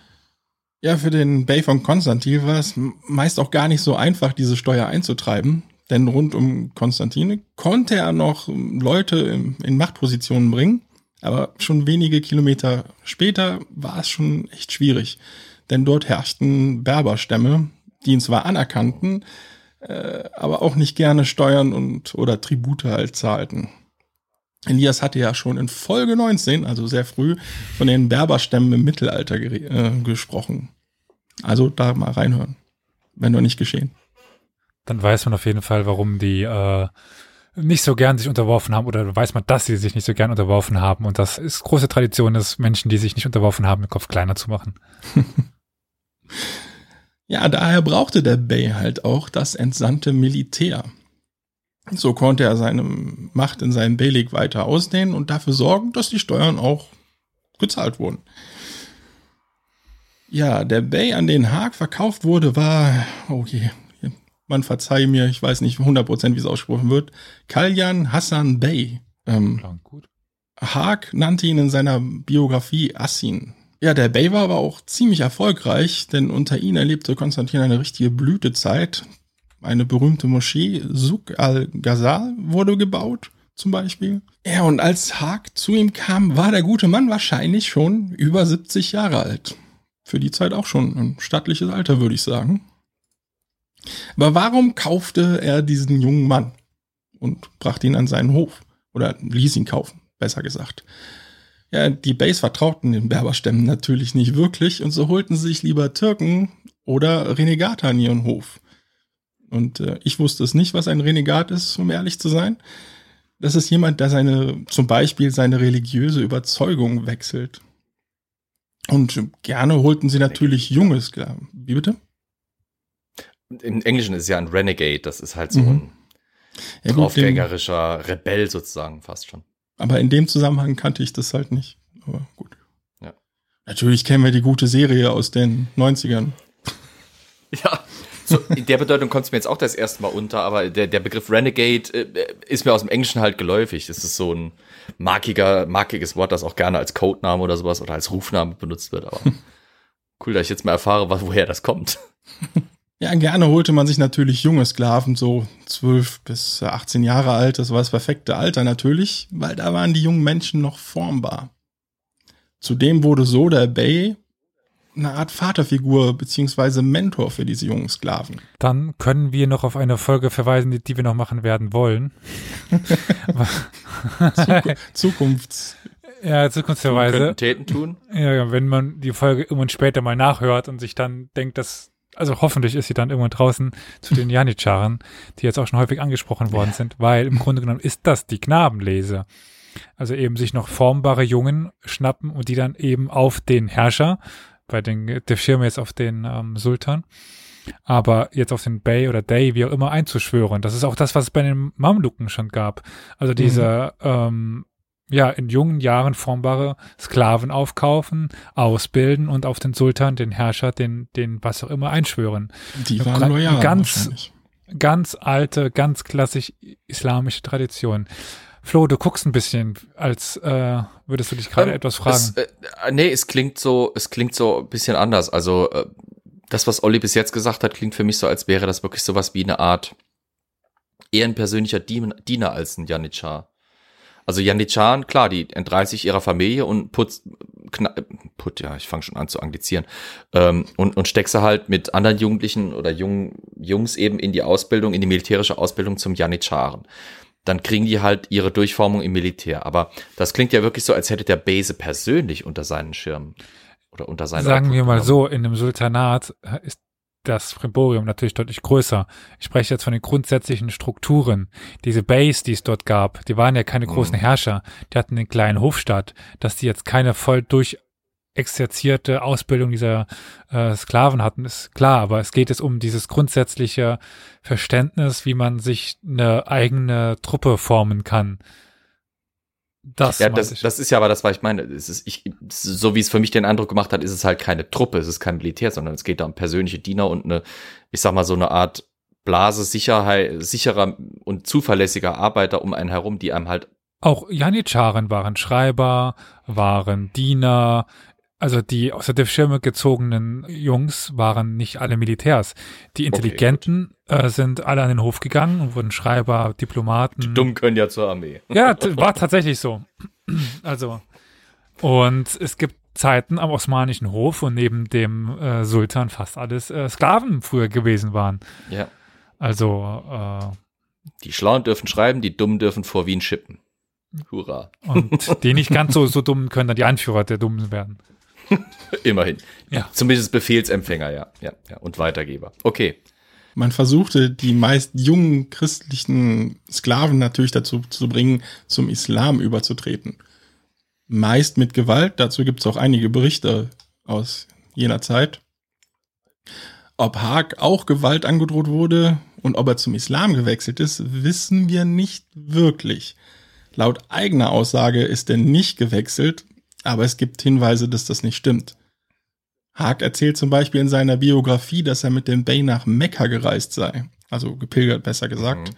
Ja, für den Bay von Konstantin war es meist auch gar nicht so einfach, diese Steuer einzutreiben. Denn rund um Konstantine konnte er noch Leute in, in Machtpositionen bringen, aber schon wenige Kilometer später war es schon echt schwierig. Denn dort herrschten Berberstämme, die ihn zwar anerkannten, äh, aber auch nicht gerne Steuern und oder Tribute halt zahlten. Elias hatte ja schon in Folge 19, also sehr früh, von den Berberstämmen im Mittelalter äh, gesprochen. Also da mal reinhören, wenn doch nicht geschehen. Dann weiß man auf jeden Fall, warum die äh, nicht so gern sich unterworfen haben oder weiß man, dass sie sich nicht so gern unterworfen haben. Und das ist große Tradition, dass Menschen, die sich nicht unterworfen haben, den Kopf kleiner zu machen. ja, daher brauchte der Bay halt auch das entsandte Militär. So konnte er seine Macht in seinem Beylik weiter ausdehnen und dafür sorgen, dass die Steuern auch gezahlt wurden. Ja, der Bay an den Haag verkauft wurde, war, oh je, man verzeihe mir, ich weiß nicht 100% wie es ausgesprochen wird, Kalyan Hassan Bey. Ähm, gut. Haag nannte ihn in seiner Biografie Assin. Ja, der Bey war aber auch ziemlich erfolgreich, denn unter ihm erlebte Konstantin eine richtige Blütezeit. Eine berühmte Moschee, Suk al-Ghazal, wurde gebaut, zum Beispiel. Ja, und als Haag zu ihm kam, war der gute Mann wahrscheinlich schon über 70 Jahre alt. Für die Zeit auch schon ein stattliches Alter, würde ich sagen. Aber warum kaufte er diesen jungen Mann und brachte ihn an seinen Hof? Oder ließ ihn kaufen, besser gesagt. Ja, die Base vertrauten den Berberstämmen natürlich nicht wirklich und so holten sie sich lieber Türken oder Renegate an ihren Hof. Und äh, ich wusste es nicht, was ein Renegat ist, um ehrlich zu sein. Das ist jemand, der seine, zum Beispiel seine religiöse Überzeugung wechselt. Und gerne holten sie natürlich junge Sklaven. Wie bitte? Im Englischen ist es ja ein Renegade, das ist halt so mhm. ein ja, draufgängerischer Rebell sozusagen fast schon. Aber in dem Zusammenhang kannte ich das halt nicht. Aber gut. Ja. Natürlich kennen wir die gute Serie aus den 90ern. Ja, so, in der Bedeutung kommt es mir jetzt auch das erste Mal unter, aber der, der Begriff Renegade äh, ist mir aus dem Englischen halt geläufig. Das ist so ein markiger, markiges Wort, das auch gerne als Codename oder sowas oder als Rufname benutzt wird. Aber cool, dass ich jetzt mal erfahre, was, woher das kommt. Ja, gerne holte man sich natürlich junge Sklaven, so 12 bis 18 Jahre alt. Das war das perfekte Alter natürlich, weil da waren die jungen Menschen noch formbar. Zudem wurde so der Bay eine Art Vaterfigur beziehungsweise Mentor für diese jungen Sklaven. Dann können wir noch auf eine Folge verweisen, die, die wir noch machen werden wollen. Zuku Zukunfts. ja, zukunftsverweise. Täten tun. Ja, wenn man die Folge irgendwann später mal nachhört und sich dann denkt, dass, also hoffentlich ist sie dann irgendwann draußen zu den Janitscharen, die jetzt auch schon häufig angesprochen worden sind, weil im Grunde genommen ist das die Knabenlese. Also eben sich noch formbare Jungen schnappen und die dann eben auf den Herrscher, bei den, der Schirm jetzt auf den ähm, Sultan, aber jetzt auf den Bey oder Day, wie auch immer, einzuschwören. Das ist auch das, was es bei den Mamluken schon gab. Also diese, ähm, ja, in jungen Jahren formbare Sklaven aufkaufen, ausbilden und auf den Sultan, den Herrscher, den, den was auch immer einschwören. Die waren loyal. ganz-. Ganz alte, ganz klassisch islamische Tradition. Flo, du guckst ein bisschen, als äh, würdest du dich gerade Ähm, etwas fragen. Es, äh, nee, es klingt so, es klingt so ein bisschen anders. Also äh, das, was Olli bis jetzt gesagt hat, klingt für mich so, als wäre das wirklich sowas wie eine Art eher ein persönlicher Dien- Diener als ein Janitschar. Also Janitscharen, klar, die entreißt sich ihrer Familie und putzt, äh, put, ja, ich fange schon an zu anglizieren, ähm, und, und steckst sie halt mit anderen Jugendlichen oder jungen Jungs eben in die Ausbildung, in die militärische Ausbildung zum Janitscharen. Dann kriegen die halt ihre Durchformung im Militär. Aber das klingt ja wirklich so, als hätte der Base persönlich unter seinen Schirm oder unter seinen Sagen wir mal so, in einem Sultanat ist das Primborium natürlich deutlich größer. Ich spreche jetzt von den grundsätzlichen Strukturen. Diese Base, die es dort gab, die waren ja keine großen Mhm. Herrscher. Die hatten einen kleinen Hofstaat. Dass die jetzt keine voll durch exerzierte Ausbildung dieser äh, Sklaven hatten, ist klar, aber es geht jetzt um dieses grundsätzliche Verständnis, wie man sich eine eigene Truppe formen kann. Das, Ja, das, das ist ja aber das, was ich meine. Es ist, ich, so wie es für mich den Eindruck gemacht hat, ist es halt keine Truppe, es ist kein Militär, sondern es geht da um persönliche Diener und eine, ich sag mal, so eine Art Blase Sicherheit, sicherer und zuverlässiger Arbeiter um einen herum, die einem halt Auch Janitscharen waren Schreiber, waren Diener, also die aus der Schirme gezogenen Jungs waren nicht alle Militärs. Die Okay, Intelligenten äh, sind alle an den Hof gegangen und wurden Schreiber, Diplomaten. dumm können ja zur Armee. Ja, war tatsächlich so. Also, und es gibt Zeiten am osmanischen Hof, wo neben dem äh, Sultan fast alles äh, Sklaven früher gewesen waren. Ja. Also, äh, Die Schlauen dürfen schreiben, die Dummen dürfen vor Wien schippen. Hurra. und die nicht ganz so, so dumm können dann die Anführer der Dummen werden. Immerhin. Ja. Zumindest Befehlsempfänger, ja. ja, ja. Und Weitergeber. Okay. Man versuchte, die meist jungen christlichen Sklaven natürlich dazu zu bringen, zum Islam überzutreten. Meist mit Gewalt, dazu gibt es auch einige Berichte aus jener Zeit. Ob Haag auch Gewalt angedroht wurde und ob er zum Islam gewechselt ist, wissen wir nicht wirklich. Laut eigener Aussage ist er nicht gewechselt, aber es gibt Hinweise, dass das nicht stimmt. Haag erzählt zum Beispiel in seiner Biografie, dass er mit dem Bey nach Mekka gereist sei. Also gepilgert, besser gesagt. Mhm.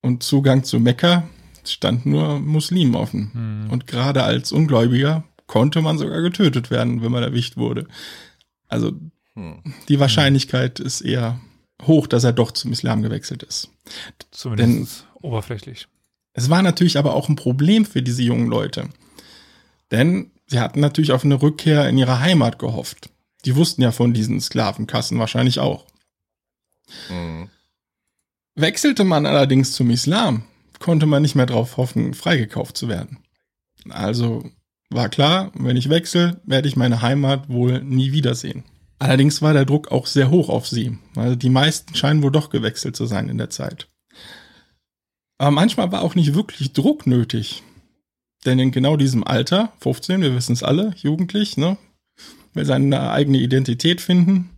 Und Zugang zu Mekka stand nur Muslimen offen. Und gerade als Ungläubiger konnte man sogar getötet werden, wenn man erwischt wurde. Also Hm. die Wahrscheinlichkeit ist eher hoch, dass er doch zum Islam gewechselt ist. Zumindest oberflächlich. Es war natürlich aber auch ein Problem für diese jungen Leute. Denn sie hatten natürlich auf eine Rückkehr in ihre Heimat gehofft. Die wussten ja von diesen Sklavenkassen wahrscheinlich auch. Mhm. Wechselte man allerdings zum Islam, konnte man nicht mehr darauf hoffen, freigekauft zu werden. Also war klar, wenn ich wechsle, werde ich meine Heimat wohl nie wiedersehen. Allerdings war der Druck auch sehr hoch auf sie. Also die meisten scheinen wohl doch gewechselt zu sein in der Zeit. Aber manchmal war auch nicht wirklich Druck nötig. Denn in genau diesem Alter, 15, wir wissen es alle, jugendlich, ne, will seine eigene Identität finden.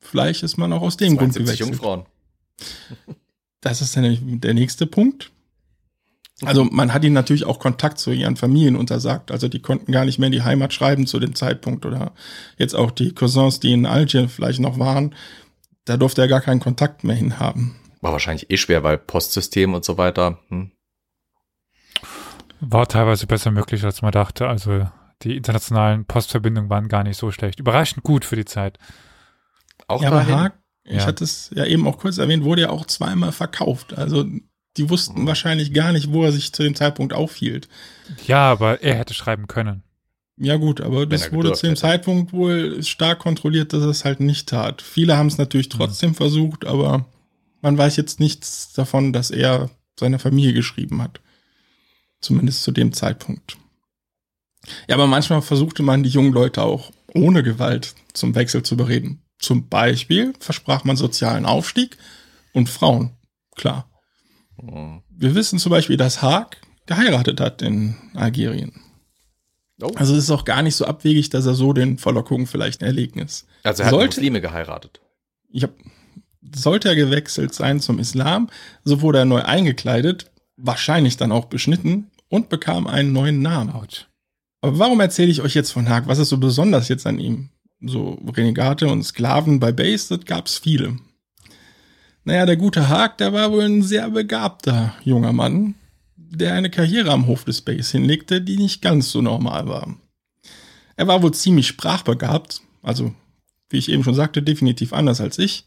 Vielleicht ist man auch aus dem Grund 72 gewechselt. Jungfrauen. Das ist dann der nächste Punkt. Also man hat ihnen natürlich auch Kontakt zu ihren Familien untersagt. Also die konnten gar nicht mehr in die Heimat schreiben zu dem Zeitpunkt oder jetzt auch die Cousins, die in Alger vielleicht noch waren, da durfte er gar keinen Kontakt mehr hin haben. War wahrscheinlich eh schwer, weil Postsystem und so weiter. Hm. War teilweise besser möglich, als man dachte. Also die internationalen Postverbindungen waren gar nicht so schlecht. Überraschend gut für die Zeit. Auch ja, aber? Haag, ich Ja. hatte es ja eben auch kurz erwähnt, wurde ja auch zweimal verkauft. Also die wussten Mhm. wahrscheinlich gar nicht, wo er sich zu dem Zeitpunkt aufhielt. Ja, aber er hätte schreiben können. Ja gut, aber das wurde zu dem hätte. Zeitpunkt wohl stark kontrolliert, dass er es halt nicht tat. Viele haben es natürlich trotzdem versucht, aber man weiß jetzt nichts davon, dass er seiner Familie geschrieben hat. Zumindest zu dem Zeitpunkt. Ja, aber manchmal versuchte man die jungen Leute auch ohne Gewalt zum Wechsel zu bereden. Zum Beispiel versprach man sozialen Aufstieg und Frauen. Klar. Hm. Wir wissen zum Beispiel, dass Haag geheiratet hat in Algerien. Oh. Also es ist auch gar nicht so abwegig, dass er so den Verlockungen vielleicht erlegen ist. Also er hat Sollte- Muslime geheiratet. Ich hab, sollte er gewechselt sein zum Islam, so wurde er neu eingekleidet, wahrscheinlich dann auch beschnitten und bekam einen neuen Namen. Autsch. Aber warum erzähle ich euch jetzt von Haag? Was ist so besonders jetzt an ihm? So Renegate und Sklaven bei Base, das gab's viele. Naja, der gute Haag, der war wohl ein sehr begabter junger Mann, der eine Karriere am Hof des Base hinlegte, die nicht ganz so normal war. Er war wohl ziemlich sprachbegabt, also wie ich eben schon sagte, definitiv anders als ich.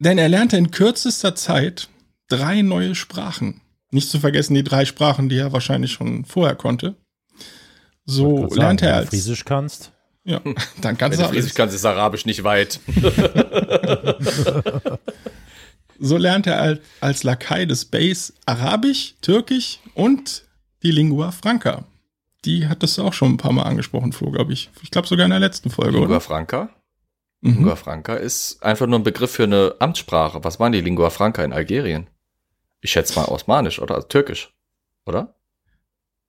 Denn er lernte in kürzester Zeit drei neue Sprachen. Nicht zu vergessen die drei Sprachen, die er wahrscheinlich schon vorher konnte. So lernte sagen, er wenn als du Friesisch kannst. ja, dann Wenn kannst du du Friesisch kannst, ist Arabisch nicht weit. So lernte er als, als Lakai des Base Arabisch, Türkisch und die Lingua Franca. Die hattest du auch schon ein paar Mal angesprochen, Flo, glaube ich. Ich glaube sogar in der letzten Folge, Lingua oder? Franca? Mhm. Lingua Franca ist einfach nur ein Begriff für eine Amtssprache. Was waren die Lingua Franca in Algerien? Ich schätze mal Osmanisch oder Also Türkisch, oder?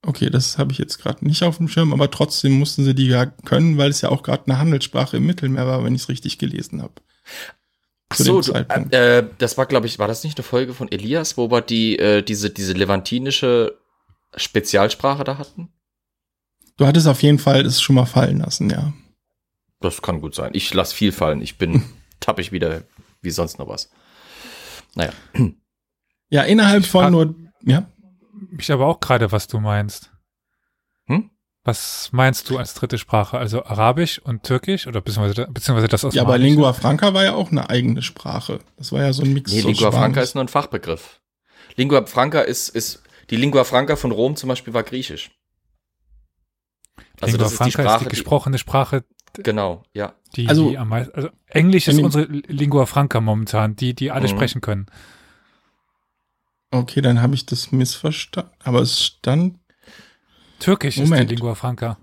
Okay, das habe ich jetzt gerade nicht auf dem Schirm, aber trotzdem mussten sie die ja können, weil es ja auch gerade eine Handelssprache im Mittelmeer war, wenn ich es richtig gelesen habe. Ach so, du, Zeitpunkt. äh, das war, glaube ich, war das nicht eine Folge von Elias, wo wir die, äh, diese, diese levantinische Spezialsprache da hatten? Du hattest auf jeden Fall es schon mal fallen lassen, ja. Das kann gut sein. Ich lass viel fallen. Ich bin tappig wieder wie sonst noch was. Naja. Ja, innerhalb Ich von nur, ja. Mich aber auch gerade, was du meinst. Hm? Was meinst du als dritte Sprache? Also Arabisch und Türkisch oder beziehungsweise, beziehungsweise das Ja, aber? Lingua Franca war ja auch eine eigene Sprache. Das war ja so ein Mix. Nee, aus Lingua Franca ist nur ein Fachbegriff. Lingua Franca ist, ist, die Lingua Franca von Rom zum Beispiel war Griechisch. Also Lingua das ist die Franca Sprache, ist die gesprochene Sprache, die, genau, ja. die, Also- die am meisten, also Englisch ist unsere Lingua Franca momentan, die, die alle Mhm. sprechen können. Okay, dann habe ich das missverstanden. Aber es stand Türkisch Moment. ist die Lingua Franca.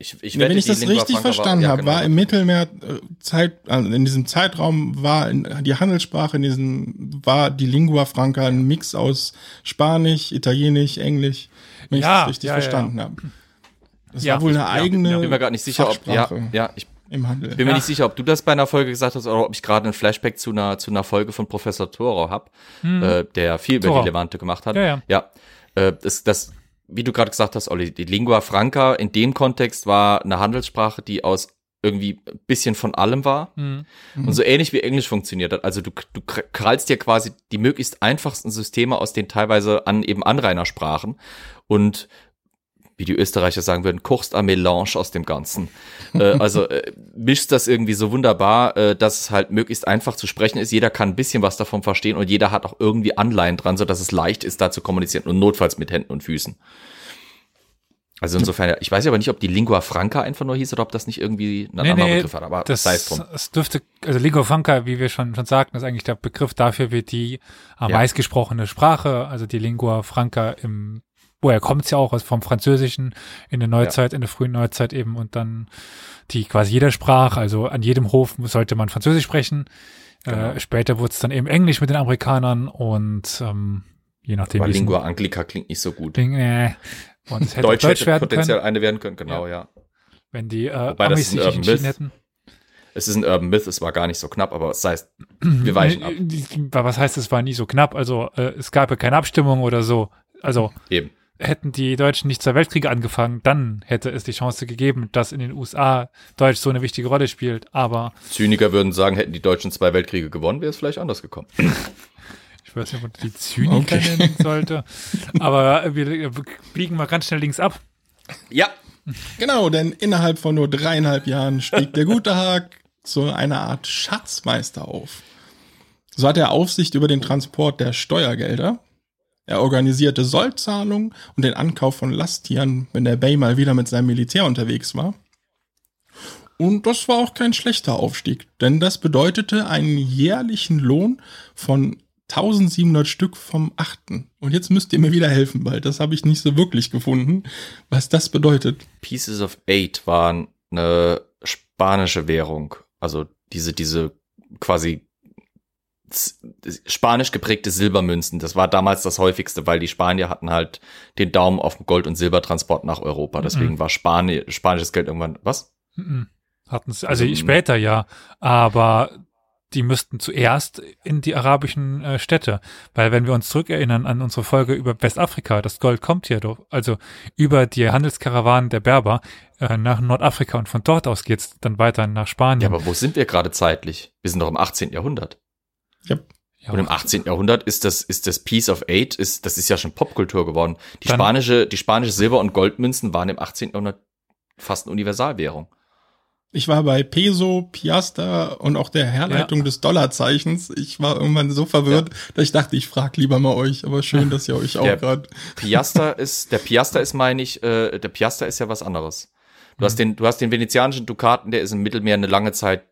Ich, ich Ja, wette, wenn ich das Lingua richtig Franca verstanden ja, habe, genau. war im Mittelmeer äh, Zeit, also in diesem Zeitraum war in, die Handelssprache in diesem war die Lingua Franca ein Mix aus Spanisch, Italienisch, Englisch, wenn Ja, ich das richtig ja, ja, verstanden habe. Das Ja, war wohl eine Ja, eigene Ich bin mir gerade nicht sicher, ob, ja, ja, ich im Handel. bin mir Ja. nicht sicher, ob du das bei einer Folge gesagt hast oder ob ich gerade einen Flashback zu einer, zu einer Folge von Professor Thorau hab, Hm. äh, der viel über Thorau. die Levante gemacht hat. Ja, ja. Ja, äh, das, das, wie du gerade gesagt hast, Olli, die Lingua Franca in dem Kontext war eine Handelssprache, die aus irgendwie ein bisschen von allem war Hm. und so ähnlich wie Englisch funktioniert hat. Also du, du krallst dir quasi die möglichst einfachsten Systeme aus den teilweise an eben Anrainersprachen und wie die Österreicher sagen würden, kochst ein Melange aus dem Ganzen. äh, also äh, mischst das irgendwie so wunderbar, äh, dass es halt möglichst einfach zu sprechen ist. Jeder kann ein bisschen was davon verstehen und jeder hat auch irgendwie Anleihen dran, so dass es leicht ist, da zu kommunizieren und notfalls mit Händen und Füßen. Also insofern, ich weiß aber nicht, ob die Lingua Franca einfach nur hieß oder ob das nicht irgendwie einen Nee, anderen nee, Begriff hat, aber Das, sei es drum. es dürfte, also Lingua Franca, wie wir schon, schon sagten, ist eigentlich der Begriff dafür, wie die am Ja. meistgesprochene Sprache, also die Lingua Franca im, woher kommt es ja auch, also vom Französischen in der Neuzeit, in der frühen Neuzeit eben und dann die quasi jeder sprach, also an jedem Hof sollte man Französisch sprechen. Genau. Äh, später wurde es dann eben Englisch mit den Amerikanern und ähm, je nachdem, Aber Lingua Anglica klingt nicht so gut. Ding, äh, und es hätte Deutsch, Deutsch, hätte werden potenziell können, eine werden können, genau, ja. wenn die äh, Wobei Amis sich entschieden Myth. hätten. Es ist ein Urban Myth, es war gar nicht so knapp, aber es heißt, wir weichen ab. Was heißt, es war nie so knapp? Also äh, es gab ja keine Abstimmung oder so. Also Eben. Hätten die Deutschen nicht zwei Weltkriege angefangen, dann hätte es die Chance gegeben, dass in den USA Deutsch so eine wichtige Rolle spielt. Aber Zyniker würden sagen, hätten die Deutschen zwei Weltkriege gewonnen, wäre es vielleicht anders gekommen. ich weiß nicht, ob man die Zyniker Okay. nennen sollte. Aber wir, wir biegen mal ganz schnell links ab. Ja, Genau, denn innerhalb von nur dreieinhalb Jahren stieg der gute Haag zu einer Art Schatzmeister auf. So hat er Aufsicht über den Transport der Steuergelder. Er organisierte Sollzahlungen und den Ankauf von Lasttieren, wenn der Bay mal wieder mit seinem Militär unterwegs war. Und das war auch kein schlechter Aufstieg, denn das bedeutete einen jährlichen Lohn von 1700 Stück vom Achten. Und jetzt müsst ihr mir wieder helfen, weil das habe ich nicht so wirklich gefunden, was das bedeutet. Pieces of Eight waren eine spanische Währung. Also diese, diese quasi spanisch geprägte Silbermünzen. Das war damals das häufigste, weil die Spanier hatten halt den Daumen auf Gold- und Silbertransport nach Europa. Deswegen war Spani spanisches Geld irgendwann, was? Mhm. Hatten sie, also Also, später ja, aber die müssten zuerst in die arabischen äh, Städte, weil wenn wir uns zurückerinnern an unsere Folge über Westafrika, das Gold kommt ja doch, also über die Handelskarawanen der Berber äh, nach Nordafrika und von dort aus geht's dann weiter nach Spanien. Ja, aber wo sind wir gerade zeitlich? Wir sind doch im 18. Jahrhundert. Ja, Und im 18. Jahrhundert ist das, ist das Piece of Eight, ist, das ist ja schon Popkultur geworden. Die Dann- spanische, die spanische Silber- und Goldmünzen waren im 18. Jahrhundert fast eine Universalwährung. Ich war bei Peso, Piaster und auch der Herleitung des Dollarzeichens. Ich war irgendwann so verwirrt, dass ich dachte, ich frage lieber mal euch. Aber schön, dass ihr euch auch gerade. Piaster ist, der Piaster ist, meine ich, äh, der Piaster ist ja was anderes. Du hast den, du hast den venezianischen Dukaten, der ist im Mittelmeer eine lange Zeit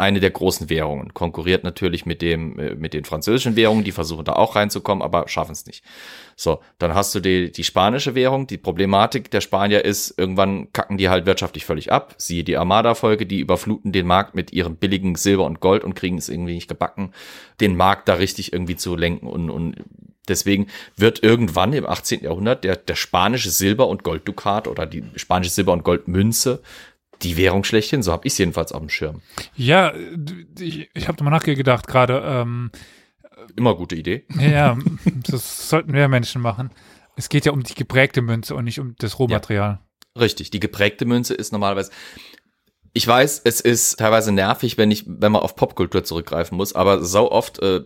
eine der großen Währungen. Konkurriert natürlich mit dem, äh, mit den französischen Währungen, die versuchen da auch reinzukommen, aber schaffen es nicht. So, dann hast du die, die spanische Währung. Die Problematik der Spanier ist, irgendwann kacken die halt wirtschaftlich völlig ab. Siehe die Armada-Folge, die überfluten den Markt mit ihrem billigen Silber und Gold und kriegen es irgendwie nicht gebacken, den Markt da richtig irgendwie zu lenken und, und Deswegen wird irgendwann im 18. Jahrhundert der, der spanische Silber- und Golddukat oder die spanische Silber- und Goldmünze die Währung schlechthin. So habe ich es jedenfalls auf dem Schirm. ja ich, ich habe mal nachgedacht gerade, ähm, Immer gute Idee. ja, ja, das sollten mehr Menschen machen. Es geht ja um die geprägte Münze und nicht um das Rohmaterial. Richtig. Die geprägte Münze ist normalerweise. Ich weiß, es ist teilweise nervig, wenn ich, wenn man auf Popkultur zurückgreifen muss, aber so oft, äh,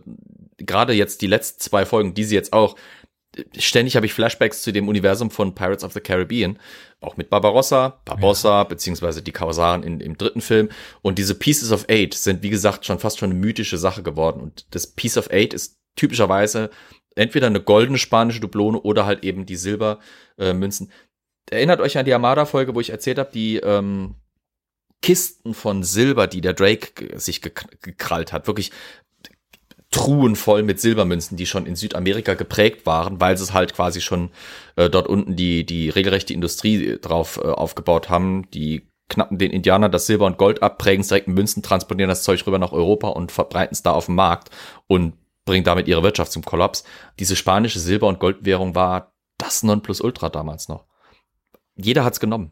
gerade jetzt die letzten zwei Folgen, diese jetzt auch, ständig habe ich Flashbacks zu dem Universum von Pirates of the Caribbean, auch mit Barbarossa, Barbossa, beziehungsweise die Korsaren in, im dritten Film. Und diese Pieces of Eight sind, wie gesagt, schon fast schon eine mythische Sache geworden. Und das Piece of Eight ist typischerweise entweder eine goldene spanische Dublone oder halt eben die Silbermünzen. Äh. Erinnert euch an die Armada-Folge, wo ich erzählt habe, die ähm, Kisten von Silber, die der Drake sich gek- gekrallt hat. Wirklich Truhen voll mit Silbermünzen, die schon in Südamerika geprägt waren, weil sie es halt quasi schon äh, dort unten die, die regelrechte Industrie drauf äh, aufgebaut haben. Die knappen den Indianern das Silber und Gold ab, prägen es direkt in Münzen, transportieren das Zeug rüber nach Europa und verbreiten es da auf dem Markt und bringen damit ihre Wirtschaft zum Kollaps. Diese spanische Silber- und Goldwährung war das Nonplusultra damals noch. Jeder hat's genommen.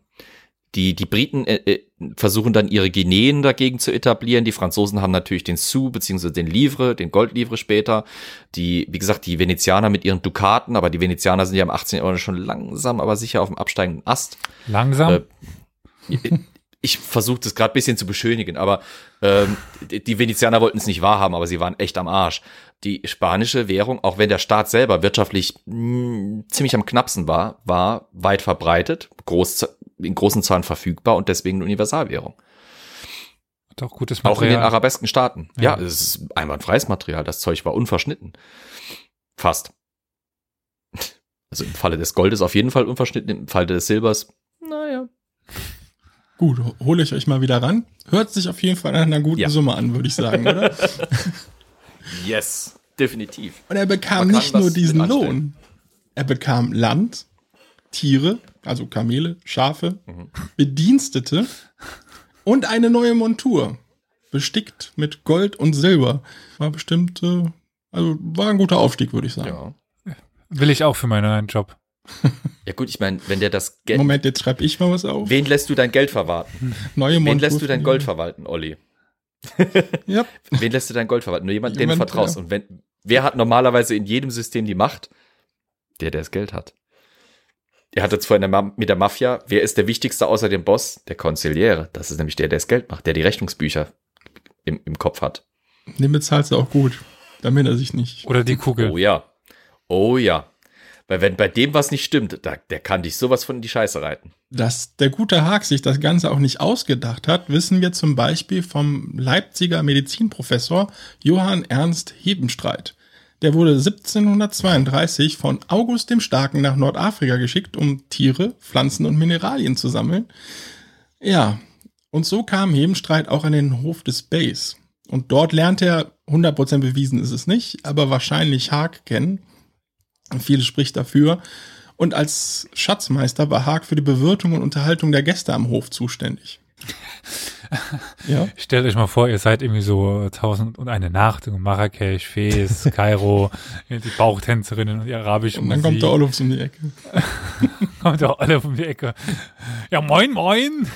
Die, die Briten äh, äh, versuchen dann ihre Guineen dagegen zu etablieren. Die Franzosen haben natürlich den Sou beziehungsweise den Livre, den Goldlivre später. Die, wie gesagt, die Venezianer mit ihren Dukaten, aber die Venezianer sind ja im 18. Jahrhundert schon langsam, aber sicher auf dem absteigenden Ast. Langsam. Äh, ich versuche das gerade bisschen zu beschönigen, aber ähm, die die Venezianer wollten es nicht wahrhaben, aber sie waren echt am Arsch. Die spanische Währung, auch wenn der Staat selber wirtschaftlich mh, ziemlich am knappsten war, war weit verbreitet, groß, in großen Zahlen verfügbar und deswegen eine Universalwährung. Hat auch gutes Auch in den Material. arabesken Staaten. Ja, Ja. es ist einwandfreies Material. Das Zeug war unverschnitten. Fast. Also im Falle des Goldes auf jeden Fall unverschnitten, im Falle des Silbers, naja. Gut, hole ich euch mal wieder ran. Hört sich auf jeden Fall nach einer guten Ja. Summe an, würde ich sagen, oder? Yes, definitiv. Und er bekam nicht nur diesen. Lohn. Er bekam Land, Tiere, also Kamele, Schafe, Mhm. Bedienstete und eine neue Montur. Bestickt mit Gold und Silber. War bestimmt, äh, also war ein guter Aufstieg, würde ich sagen. Ja. Will ich auch für meinen neuen Job. Ja gut, ich meine, wenn der das Geld, Moment, jetzt schreibe ich mal was auf. wen lässt du dein Geld verwalten? Neue Wen Montur lässt du dein Gold verwalten, Olli? Ja, Wen lässt du dein Gold verwalten? Nur jemand, dem du vertraust. ja. Und wenn, wer hat normalerweise in jedem System die Macht? Der, der das Geld hat. Er hat jetzt vorhin der mit der Mafia, wer ist der wichtigste außer dem Boss? Der Konziliere. Das ist nämlich der, der das Geld macht, der die Rechnungsbücher im, im Kopf hat. den bezahlst du auch gut, damit er sich nicht. Oder die Kugel. Oh ja. Oh ja. Weil wenn bei dem was nicht stimmt, da, der kann dich sowas von in die Scheiße reiten. Dass der gute Haag sich das Ganze auch nicht ausgedacht hat, wissen wir zum Beispiel vom Leipziger Medizinprofessor Johann Ernst Hebenstreit. Der wurde 1732 von August dem Starken nach Nordafrika geschickt, um Tiere, Pflanzen und Mineralien zu sammeln. Ja, und so kam Hebenstreit auch an den Hof des Bays. Und dort lernte er, 100% bewiesen ist es nicht, aber wahrscheinlich Haag kennen. Vieles spricht dafür. Und als Schatzmeister war Haag für die Bewirtung und Unterhaltung der Gäste am Hof zuständig. Ja, Stellt euch mal vor, ihr seid irgendwie so tausend und eine Nacht in Marrakesch, Fes, Kairo, die Bauchtänzerinnen und die arabische und dann Musik. kommt der Olufs um die Ecke. kommt der alle um die Ecke. Ja, moin, moin.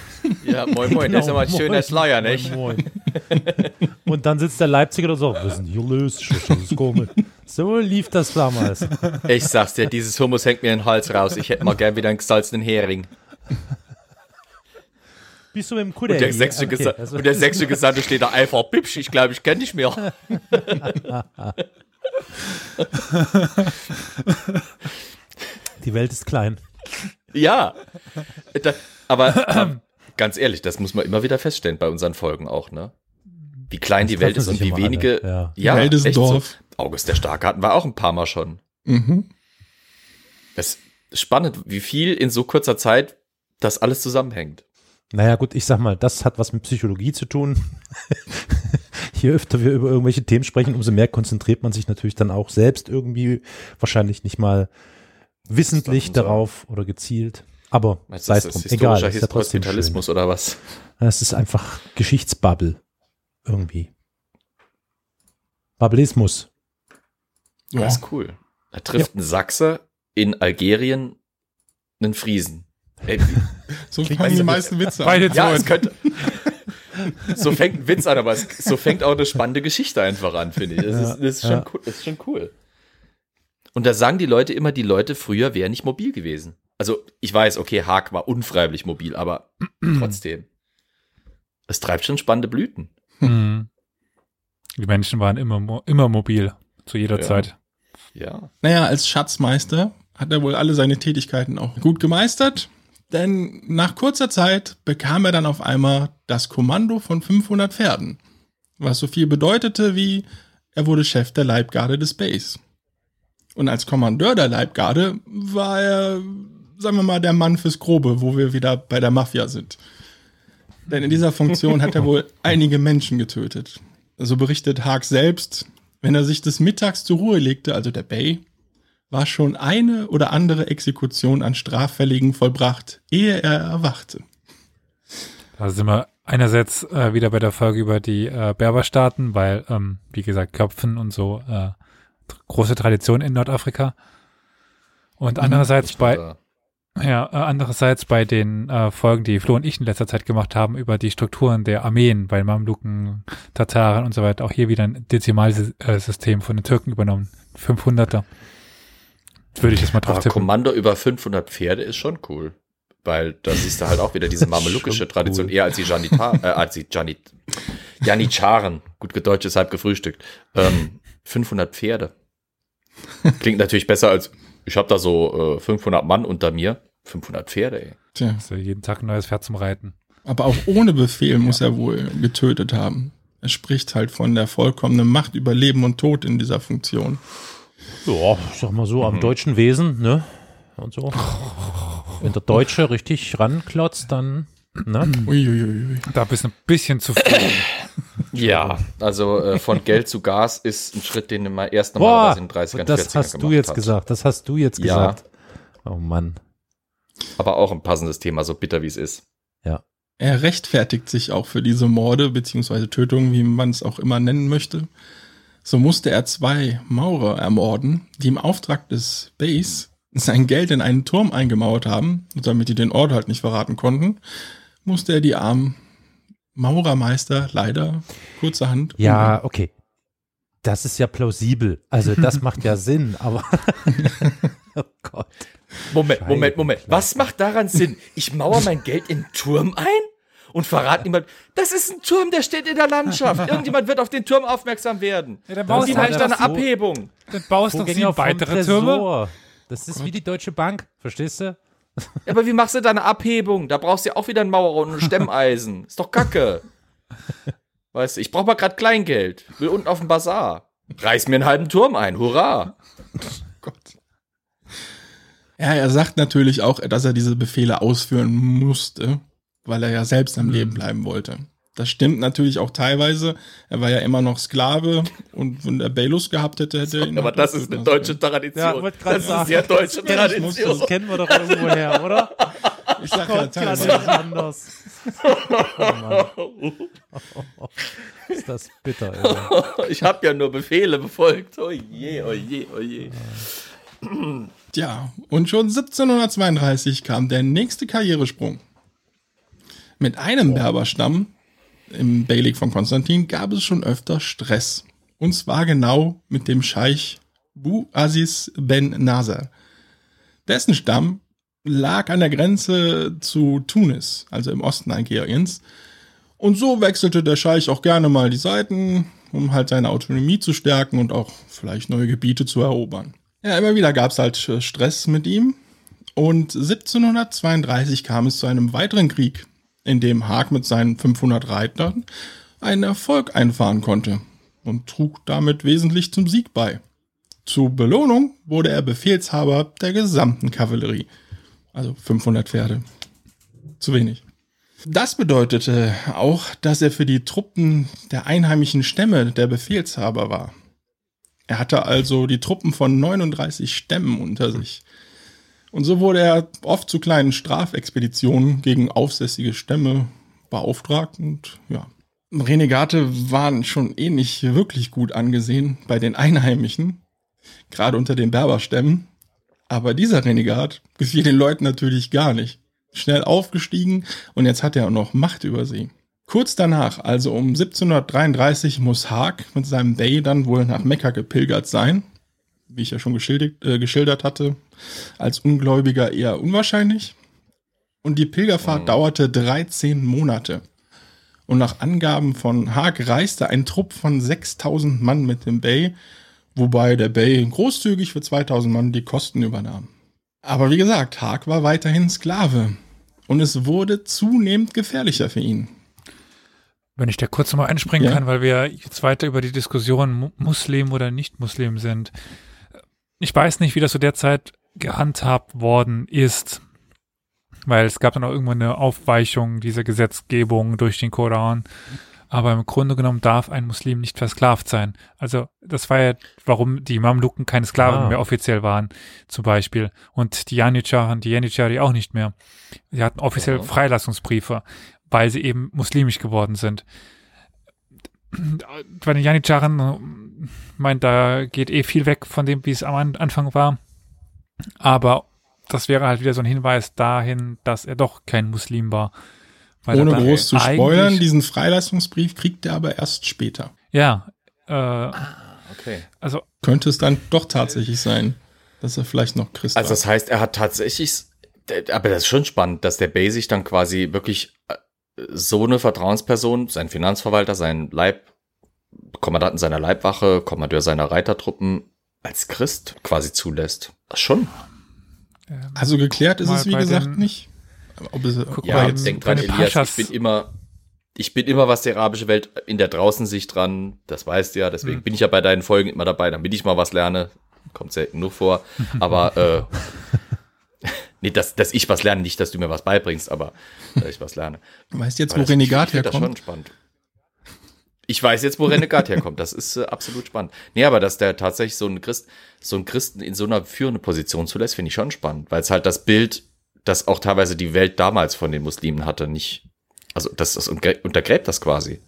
Ja, moin moin, das ist aber ein schöner Schleier, nicht? Moin, moin. Und dann sitzt der Leipziger und was ist denn hier los? Das ist komisch. So lief das damals. Ich sag's dir, dieses Hummus hängt mir in den Hals raus. Ich hätte mal gern wieder einen gesalzenen Hering. Bist du mit dem Kuder? Und der sächsische, okay, Gesa also- und der sächsische Gesandte steht da einfach bipsch. Ich glaube, ich kenne dich mehr. Die Welt ist klein. Ja. Da, aber ähm, ganz ehrlich, das muss man immer wieder feststellen bei unseren Folgen auch, ne? Wie klein die Das Welt treffen ist und wie wenige. alle, ja. Ja, Welt ist ein echt Dorf. So. August der Starke hatten wir auch ein paar Mal schon. Mhm. Das ist spannend, wie viel in so kurzer Zeit das alles zusammenhängt. Naja, gut, ich sag mal, das hat was mit Psychologie zu tun. Je öfter wir über irgendwelche Themen sprechen, umso mehr konzentriert man sich natürlich dann auch selbst irgendwie wahrscheinlich nicht mal wissentlich darauf oder gezielt. Aber Meinst sei es drum, ist egal, ist ja trotzdem schön. Oder was? Es ist einfach Geschichtsbubble. Irgendwie. Babbelismus. Ja. Das ist cool. Da trifft ein Sachse in Algerien einen Friesen. Ey, So fangen die meisten Witze an. Beide ja, es könnte. So fängt ein Witz an, aber es, so fängt auch eine spannende Geschichte einfach an, finde ich. Das, Ja, ist, das, ist schon ja. cool, das ist schon cool. Und da sagen die Leute immer, die Leute früher wären nicht mobil gewesen. Also ich weiß, okay, Haag war unfreiwillig mobil, aber trotzdem. Es treibt schon spannende Blüten. Mhm. Die Menschen waren immer, immer mobil, zu jeder Ja. Zeit. Ja. Naja, als Schatzmeister hat er wohl alle seine Tätigkeiten auch gut gemeistert. Denn nach kurzer Zeit bekam er dann auf einmal das Kommando von 500 Pferden. Was so viel bedeutete wie, er wurde Chef der Leibgarde des Bays. Und als Kommandeur der Leibgarde war er, sagen wir mal, der Mann fürs Grobe, wo wir wieder bei der Mafia sind. Denn in dieser Funktion hat er wohl einige Menschen getötet. So berichtet Haag selbst, wenn er sich des Mittags zur Ruhe legte, also der Bay, war schon eine oder andere Exekution an Straffälligen vollbracht, ehe er erwachte. Da sind wir einerseits äh, wieder bei der Folge über die äh, Berberstaaten, weil, ähm, wie gesagt, Köpfen und so äh, große Tradition in Nordafrika. Und andererseits bei, Äh, ja, äh, andererseits bei den äh, Folgen, die Flo und ich in letzter Zeit gemacht haben, über die Strukturen der Armeen bei Mamluken, Tataren und so weiter, auch hier wieder ein Dezimalsystem von den Türken übernommen. 500er. Würde ich jetzt mal drauf Aber tippen. Kommando über 500 Pferde ist schon cool. Weil da siehst du halt auch wieder diese mamelukische Tradition, cool. eher als die Janita, äh, als die Janit, Janitscharen. Gut gedeutscht ist halb gefrühstückt. Ähm, 500 Pferde. Klingt natürlich besser als, ich habe da so äh, 500 Mann unter mir. 500 Pferde, ey. Tja, Also jeden Tag ein neues Pferd zum Reiten. aber auch ohne Befehl muss er wohl getötet haben. Er spricht halt von der vollkommenen Macht über Leben und Tod in dieser Funktion. Ja, ich sag mal so, am deutschen Wesen, ne? Und so. Wenn der Deutsche richtig ranklotzt, dann, ne? Uiuiui. Da bist du ein bisschen zu viel. Ja, also äh, von Geld zu Gas ist ein Schritt, den man erst Boah, normalerweise in den 30ern, das 40ern hast du jetzt hat. gesagt, das hast du jetzt Ja. gesagt. Oh Mann. Aber auch ein passendes Thema, so bitter wie es ist. Er rechtfertigt sich auch für diese Morde beziehungsweise Tötungen, wie man es auch immer nennen möchte. So musste er zwei Maurer ermorden, die im Auftrag des Bays sein Geld in einen Turm eingemauert haben, und damit die den Ort halt nicht verraten konnten, musste er die armen Maurermeister, leider, kurzerhand. Ja, okay. Das ist ja plausibel. Also das macht ja Sinn, aber oh Gott. Moment, Moment, Moment. Was macht daran Sinn? Ich mauer mein Geld in einen Turm ein und verrate niemand, das ist ein Turm, der steht in der Landschaft. Irgendjemand wird auf den Turm aufmerksam werden. Ja, dann baust du halt eine so. Abhebung. Dann baust du noch weitere Türme. Das ist wie die Deutsche Bank, verstehst du? Ja, aber wie machst du da eine Abhebung? Da brauchst du ja auch wieder einen Maurer und ein Stemmeisen. Ist doch kacke. Weißt du, ich brauche mal gerade Kleingeld. Will unten auf dem Bazar. Reiß mir einen halben Turm ein. Hurra. Gott. Ja, er sagt natürlich auch, dass er diese Befehle ausführen musste, weil er ja selbst am Leben bleiben wollte. Das stimmt natürlich auch teilweise. Er war ja immer noch Sklave und wenn er Baylus gehabt hätte, hätte er ihn Aber das ist eine deutsche Tradition. Ja, das ist sagen. eine sehr deutsche kenn ich, muss Tradition. Das kennen wir doch irgendwo her, oder? Ich sag ja Gott, kann teilweise. nicht anders. Oh. Ist das bitter, ey. Ich habe ja nur Befehle befolgt. Oh je, oh je, oh je. Tja, und schon 1732 kam der nächste Karrieresprung. Mit einem Berberstamm im Beylik von Konstantin gab es schon öfter Stress. Und zwar genau mit dem Scheich Bu Aziz Ben Nasser. Dessen Stamm lag an der Grenze zu Tunis, also im Osten Algeriens. Und so wechselte der Scheich auch gerne mal die Seiten, um halt seine Autonomie zu stärken und auch vielleicht neue Gebiete zu erobern. Ja, immer wieder gab es halt äh, Stress mit ihm. Und 1732 kam es zu einem weiteren Krieg, in dem Haag mit seinen 500 Reitern einen Erfolg einfahren konnte und trug damit wesentlich zum Sieg bei. Zur Belohnung wurde er Befehlshaber der gesamten Kavallerie. Also 500 Pferde. Zu wenig. Das bedeutete auch, dass er für die Truppen der einheimischen Stämme der Befehlshaber war. Er hatte also die Truppen von 39 Stämmen unter sich. Und so wurde er oft zu kleinen Strafexpeditionen gegen aufsässige Stämme beauftragt und ja. Renegate waren schon eh nicht wirklich gut angesehen bei den Einheimischen, gerade unter den Berberstämmen. Aber dieser Renegat gefiel den Leuten natürlich gar nicht. Schnell aufgestiegen und jetzt hat er auch noch Macht über sie. Kurz danach, also um 1733, muss Haag mit seinem Bey dann wohl nach Mekka gepilgert sein. Wie ich ja schon geschildert, äh, geschildert hatte, als Ungläubiger eher unwahrscheinlich. Und die Pilgerfahrt dauerte 13 Monate. Und nach Angaben von Haag reiste ein Trupp von 6000 Mann mit dem Bey, wobei der Bey großzügig für 2000 Mann die Kosten übernahm. Aber wie gesagt, Haag war weiterhin Sklave. Und es wurde zunehmend gefährlicher für ihn. Wenn ich da kurz nochmal einspringen Ja. kann, weil wir jetzt weiter über die Diskussion Mu- Muslim oder Nicht-Muslim sind. Ich weiß nicht, wie das zu der Zeit gehandhabt worden ist, weil es gab dann auch irgendwann eine Aufweichung dieser Gesetzgebung durch den Koran. Aber im Grunde genommen darf ein Muslim nicht versklavt sein. Also das war ja, warum die Mamluken keine Sklaven Ah. mehr offiziell waren, zum Beispiel. Und die Janitscharen, die Janitschari auch nicht mehr. Sie hatten offiziell Ja. Freilassungsbriefe, weil sie eben muslimisch geworden sind. Bei den Janitscharen meint, da geht eh viel weg von dem, wie es am An- Anfang war. Aber das wäre halt wieder so ein Hinweis dahin, dass er doch kein Muslim war. Weil Ohne er groß zu spoilern, diesen Freilassungsbrief kriegt er aber erst später. Ja, äh, Okay. also Könnte es dann doch tatsächlich sein, dass er vielleicht noch Christ Also das heißt, er hat tatsächlich, aber das ist schon spannend, dass der Bay sich dann quasi wirklich äh, so eine Vertrauensperson, sein Finanzverwalter, sein Leib, Kommandanten seiner Leibwache, Kommandeur seiner Reitertruppen als Christ quasi zulässt. Das schon. Also geklärt ist Mal es, wie gesagt, den- nicht. Ob es, Guck Ja, mal, jetzt in- denk bei dran, Elias, Paschas- ich bin immer, ich bin immer, was die arabische Welt in der Draußensicht dran, das weißt du ja, deswegen Hm. bin ich ja bei deinen Folgen immer dabei, damit ich mal was lerne. Kommt selten nur vor. Aber äh, nee, dass, dass ich was lerne, nicht, dass du mir was beibringst, aber dass ich was lerne. weißt jetzt, Aber wo Renegat ich find das schon herkommt? spannend. Ich weiß jetzt, wo Renegat herkommt. Das ist äh, absolut spannend. Nee, aber dass der tatsächlich so einen Christ, so einen Christen in so einer führenden Position zulässt, finde ich schon spannend, weil es halt das Bild, das auch teilweise die Welt damals von den Muslimen hatte, nicht, also das, das untergrä- untergräbt das quasi.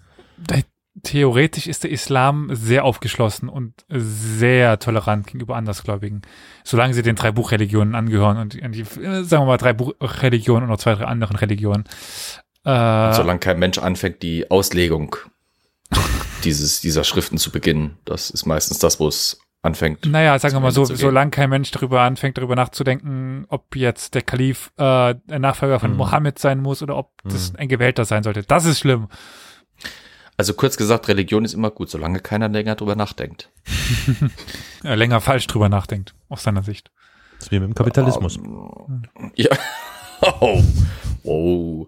theoretisch ist der Islam sehr aufgeschlossen und sehr tolerant gegenüber Andersgläubigen, solange sie den drei Buchreligionen angehören und die, äh, sagen wir mal, drei Buchreligionen und noch zwei, drei anderen Religionen. Äh, Solange kein Mensch anfängt, die Auslegung dieses, dieser Schriften zu beginnen. Das ist meistens das, wo es anfängt. naja, sagen wir mal so, solange kein Mensch darüber anfängt, darüber nachzudenken, ob jetzt der Kalif äh, der Nachfolger von Mhm. Mohammed sein muss oder ob das ein Gewählter sein sollte. Das ist schlimm. Also kurz gesagt, Religion ist immer gut, solange keiner länger drüber nachdenkt. Länger falsch drüber nachdenkt, aus seiner Sicht. Das ist wie mit dem Kapitalismus. Ja. Oh. Oh.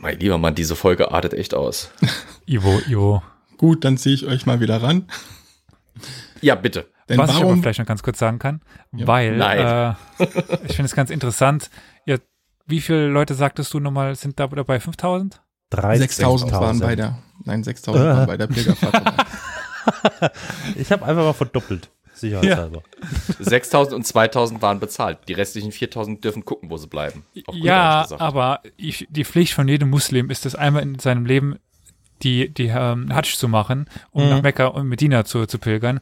Mein lieber Mann, diese Folge artet echt aus. Ivo, Ivo. Gut, dann ziehe ich euch mal wieder ran. Ja, bitte. Denn Was ich aber warum? vielleicht noch ganz kurz sagen kann, Ja. weil Nein. Äh, ich finde es ganz interessant. Ihr, wie viele Leute sagtest du nochmal, sind da dabei? 5000? 6000 waren bei der, nein, 6000 waren bei der Pilgerfahrt. Ich habe einfach mal verdoppelt. Sicherheitshalber. 6000 und 2000 waren bezahlt. Die restlichen 4000 dürfen gucken, wo sie bleiben. Ja, aber ich, die Pflicht von jedem Muslim ist es einmal in seinem Leben die, die ähm, Hajj zu machen, um Mhm. nach Mekka und Medina zu, zu pilgern.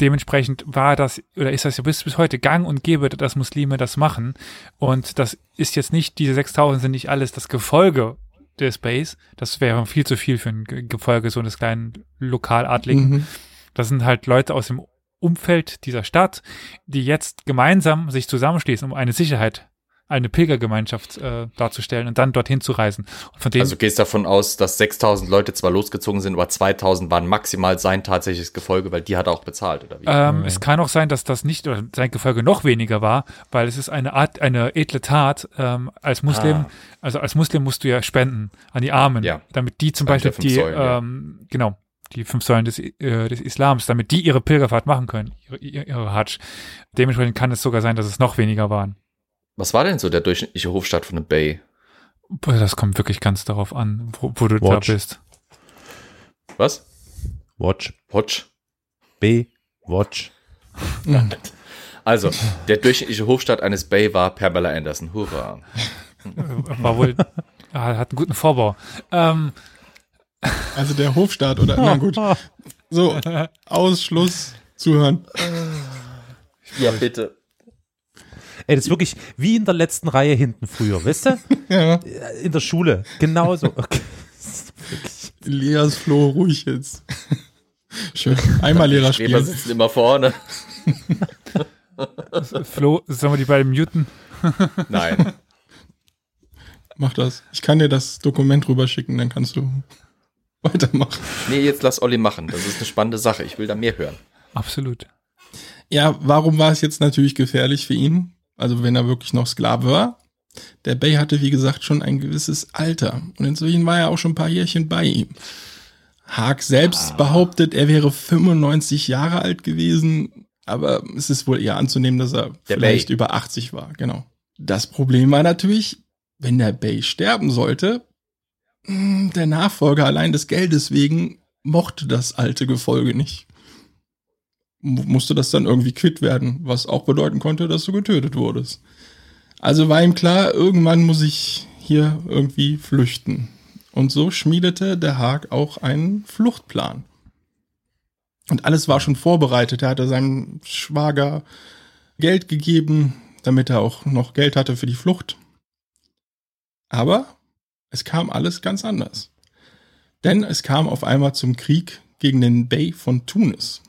Dementsprechend war das, oder ist das ja bis, bis heute gang und gäbe, dass Muslime das machen. Und das ist jetzt nicht, diese 6000 sind nicht alles das Gefolge des Bays. Das wäre viel zu viel für ein Ge- Gefolge so eines kleinen Lokaladligen. Mhm. Das sind halt Leute aus dem Umfeld dieser Stadt, die jetzt gemeinsam sich zusammenschließen, um eine Sicherheit, eine Pilgergemeinschaft äh, darzustellen und dann dorthin zu reisen. Und von denen, Also gehst davon aus, dass 6000 Leute zwar losgezogen sind, aber 2000 waren maximal sein tatsächliches Gefolge, weil die hat er auch bezahlt, oder wie? ähm, es kann auch sein, dass das nicht oder sein Gefolge noch weniger war, weil es ist eine Art, eine edle Tat. Ähm, als Muslim, Ah. also als Muslim musst du ja spenden an die Armen, Ja. damit die zum Beispiel die, Säulen, ja. ähm, genau, die fünf Säulen des, äh, des Islams, damit die ihre Pilgerfahrt machen können, ihre, ihre, Hajj. Dementsprechend kann es sogar sein, dass es noch weniger waren. Was war denn so der durchschnittliche Hofstadt von einem Bay? Boah, Das kommt wirklich ganz darauf an, wo, wo du Watch. da bist. Was? Watch. Watch? B. Watch. Also, der durchschnittliche Hofstadt eines Bay war Pamela Anderson. Hurra. War wohl, hat einen guten Vorbau. Ähm, Also der Hofstaat oder, na gut. So, Ausschluss, zuhören. Ja, bitte. Ey, das ist wirklich wie in der letzten Reihe hinten früher, weißt du? Ja, In der Schule. Genauso. Okay. Elias Flo, ruhig jetzt. Schön. Einmal Lehrer Streber spielen. sitzen immer vorne. Flo, sollen wir die beiden muten? Nein. Mach das. Ich kann dir das Dokument rüberschicken, dann kannst du weitermachen. Nee, jetzt lass Olli machen. Das ist eine spannende Sache. Ich will da mehr hören. Absolut. Ja, warum war es jetzt natürlich gefährlich für ihn? Also wenn er wirklich noch Sklave war. Der Bay hatte, wie gesagt, schon ein gewisses Alter. Und inzwischen war er auch schon ein paar Jährchen bei ihm. Haag selbst behauptet, er wäre 95 Jahre alt gewesen. Aber es ist wohl eher anzunehmen, dass er Der vielleicht Bay. über 80 war. Genau. Das Problem war natürlich, wenn der Bay sterben sollte, der Nachfolger allein des Geldes wegen mochte das alte Gefolge nicht mu- musste das dann irgendwie quitt werden, was auch bedeuten konnte, dass du getötet wurdest. Also war ihm klar, irgendwann muss ich hier irgendwie flüchten. Und so schmiedete der Haag auch einen Fluchtplan. Und alles war schon vorbereitet. Er hatte seinem Schwager Geld gegeben, damit er auch noch Geld hatte für die Flucht. Aber es kam alles ganz anders. Denn es kam auf einmal zum Krieg gegen den Bey von Tunis.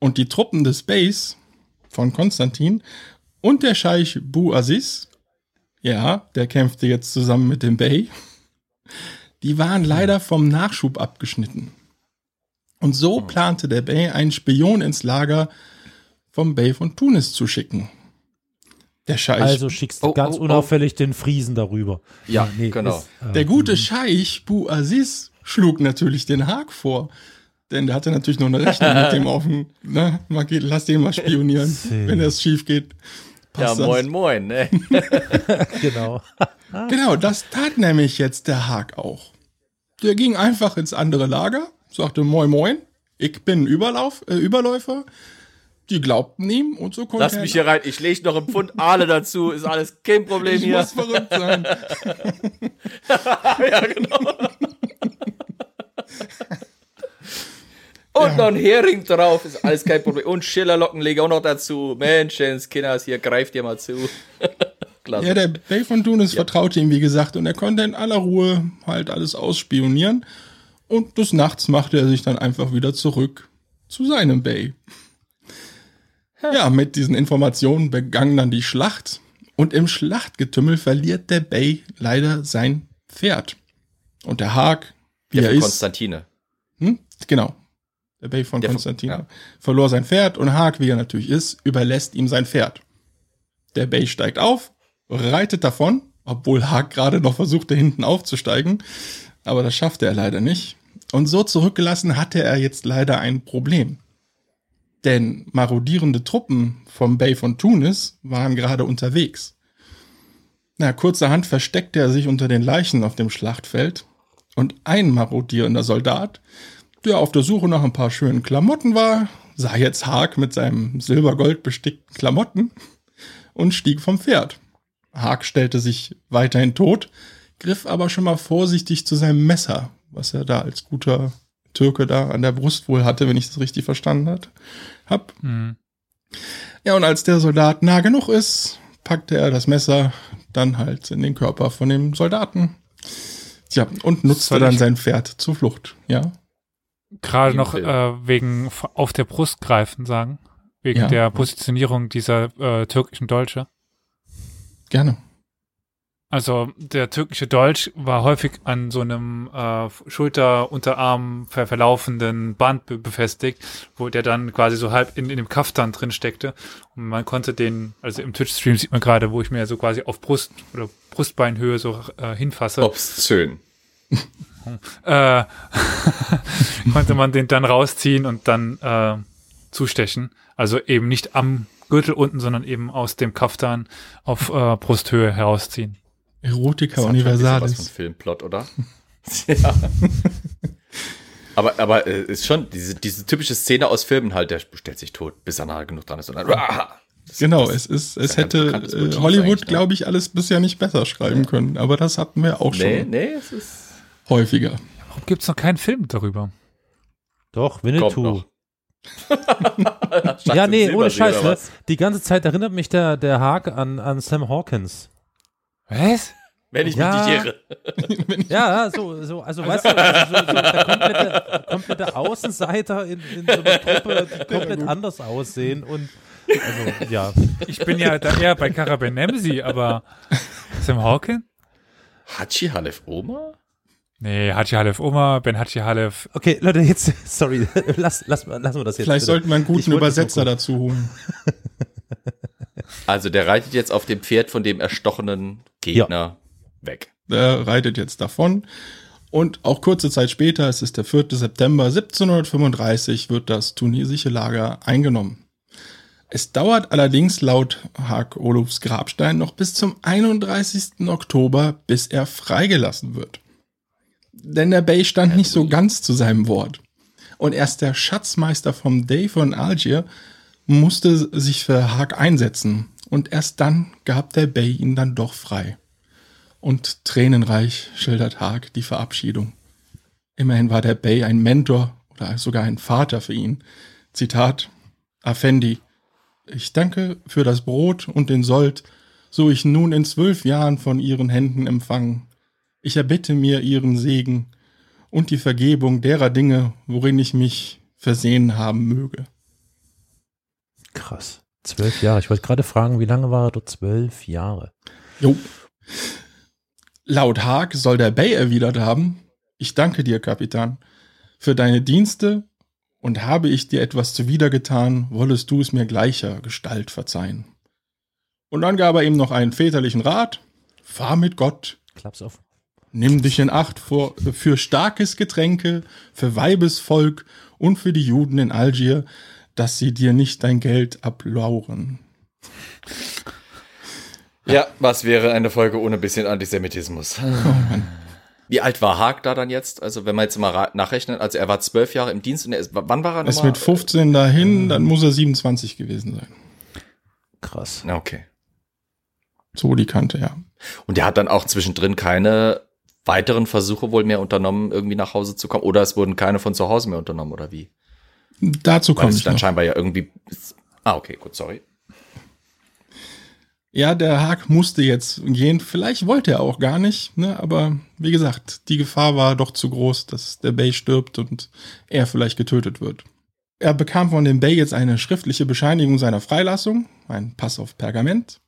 Und die Truppen des Beys von Konstantin und der Scheich Bu Aziz, ja, der kämpfte jetzt zusammen mit dem Bey, die waren leider vom Nachschub abgeschnitten. Und so plante der Bey, einen Spion ins Lager vom Bey von Tunis zu schicken. Der Scheich, Also schickst du Oh, ganz oh, oh. unauffällig den Friesen darüber. Ja, genau. ist- äh, der gute Scheich Bu Aziz schlug natürlich den Haag vor. Denn der hatte natürlich noch eine Rechnung mit dem auf dem, ne, mal geht, lass den mal spionieren, wenn es schief geht. Ja, Passt das. moin, moin. Ne? Genau. Genau, das tat nämlich jetzt der Haag auch. Der ging einfach ins andere Lager, sagte Moin Moin, ich bin Überlauf, äh, Überläufer. Die glaubten ihm und so konnte Lass mich hier rein. Ich lege noch einen Pfund Aale dazu. Ist alles kein Problem ich hier. muss verrückt sein. ja, genau. Und noch ein Hering drauf, ist alles kein Problem. Und Schillerlocken lege auch noch dazu. Menschens, Kinders, hier greift ihr mal zu. Klasse. Ja, der Bay von Tunis vertraute ihm, wie gesagt, und er konnte in aller Ruhe halt alles ausspionieren. Und des Nachts machte er sich dann einfach wieder zurück zu seinem Bay. Ja, mit diesen Informationen begann dann die Schlacht. Und im Schlachtgetümmel verliert der Bay leider sein Pferd. Und der Haag, wie Der er von ist, Konstantine. hm? genau, der Bay von Der von- Konstantin, ja. verlor sein Pferd und Haag, wie er natürlich ist, überlässt ihm sein Pferd. Der Bay steigt auf, reitet davon, obwohl Haag gerade noch versuchte, hinten aufzusteigen, aber das schaffte er leider nicht. Und so zurückgelassen hatte er jetzt leider ein Problem. Denn marodierende Truppen vom Bay von Tunis waren gerade unterwegs. Na, kurzerhand versteckte er sich unter den Leichen auf dem Schlachtfeld und ein marodierender Soldat, der auf der Suche nach ein paar schönen Klamotten war, sah jetzt Haag mit seinem silbergold bestickten Klamotten und stieg vom Pferd. Haag stellte sich weiterhin tot, griff aber schon mal vorsichtig zu seinem Messer, was er da als guter Türke da an der Brust wohl hatte, wenn ich das richtig verstanden hat, hab. Mhm. Ja, und als der Soldat nah genug ist, packte er das Messer dann halt in den Körper von dem Soldaten. Tja, und nutzte dann sein Pferd zur Flucht. Ja, Gerade noch äh, wegen auf der Brust greifen sagen. Wegen Ja. der Positionierung dieser äh, türkischen Dolche. gerne. Also der türkische Dolch war häufig an so einem äh, Schulter, Unterarm ver verlaufenden Band be befestigt, wo der dann quasi so halb in, in dem Kaftan drin steckte. Und man konnte den, also im Twitch-Stream sieht man gerade, wo ich mir so quasi auf Brust oder Brustbeinhöhe so äh, hinfasse. Obszön. äh, konnte man den dann rausziehen und dann äh, zustechen. Also eben nicht am Gürtel unten, sondern eben aus dem Kaftan auf äh, Brusthöhe herausziehen. Erotica Das hat schon ein Universalis. Filmplot, oder? ja. Aber, aber äh, ist schon diese, diese typische Szene aus Filmen halt, der stellt sich tot, bis er nahe genug dran ist. Und dann, ah, das- Genau, das- es ist, es ist hätte äh, Motiv Hollywood, ne? glaube ich, alles bisher nicht besser schreiben können. Aber das hatten wir auch Nee, schon nee, es ist. häufiger. Warum gibt es noch keinen Film darüber? Doch, Kommt Winnetou. noch. Ja, nee, ohne Silbersee Scheiß. oder Ne? Die ganze Zeit erinnert mich der, der Haag an, an Sam Hawkins. Was? Wenn ich Ja. mich nicht irre. Ja, so, so also weißt du, also so, so der komplette, komplette Außenseiter in, in so einer Gruppe, die komplett anders aussehen und also, ja. Ich bin ja da eher bei Karaben Nemsi, aber Sam Hawkins? Hachi Halef Oma? Nee, Hachi Halef Oma, Ben Hachi Halef. Okay, Leute, jetzt, sorry, lass, lass, lassen wir das jetzt. Vielleicht bitte. sollten wir einen guten Übersetzer dazu holen. Also der reitet jetzt auf dem Pferd von dem erstochenen Gegner weg. Der reitet jetzt davon. Und auch kurze Zeit später, es ist der 4. September 1735, wird das tunesische Lager eingenommen. Es dauert allerdings laut Haag Olufs Grabstein noch bis zum 31. Oktober, bis er freigelassen wird. Denn der Bey stand nicht so ganz zu seinem Wort. Und erst der Schatzmeister vom Day von Algier musste sich für Haag einsetzen. Und erst dann gab der Bey ihn dann doch frei. Und tränenreich schildert Haag die Verabschiedung. Immerhin war der Bey ein Mentor oder sogar ein Vater für ihn. Zitat, Affendi, ich danke für das Brot und den Sold, so ich nun in zwölf Jahren von Ihren Händen empfangen. Ich erbitte mir Ihren Segen und die Vergebung derer Dinge, worin ich mich versehen haben möge. Krass. Zwölf Jahre. Ich wollte gerade fragen, wie lange war er dort? Zwölf Jahre. Jo. Laut Haag soll der Bay erwidert haben, ich danke dir, Kapitän, für deine Dienste und habe ich dir etwas zuwidergetan, wollest du es mir gleicher Gestalt verzeihen. Und dann gab er ihm noch einen väterlichen Rat, fahr mit Gott, Klaps auf. nimm dich in Acht vor, für starkes Getränke, für Weibesvolk und für die Juden in Algier, dass sie dir nicht dein Geld ablauren. Ja, was wäre eine Folge ohne bisschen Antisemitismus? Wie alt war Haag da dann jetzt? Also wenn man jetzt mal nachrechnet, also er war zwölf Jahre im Dienst und er ist, wann war er Er ist mit 15 dahin, dann muss er 27 gewesen sein. Krass. Na, Okay. So die Kante, ja. Und er hat dann auch zwischendrin keine weiteren Versuche wohl mehr unternommen, irgendwie nach Hause zu kommen. Oder es wurden keine von zu Hause mehr unternommen, oder wie? Dazu komme es dann noch. scheinbar ja irgendwie. Ah, okay, gut, sorry. Ja, der Haag musste jetzt gehen. Vielleicht wollte er auch gar nicht, ne? aber wie gesagt, die Gefahr war doch zu groß, dass der Bay stirbt und er vielleicht getötet wird. Er bekam von dem Bay jetzt eine schriftliche Bescheinigung seiner Freilassung, ein Pass auf Pergament.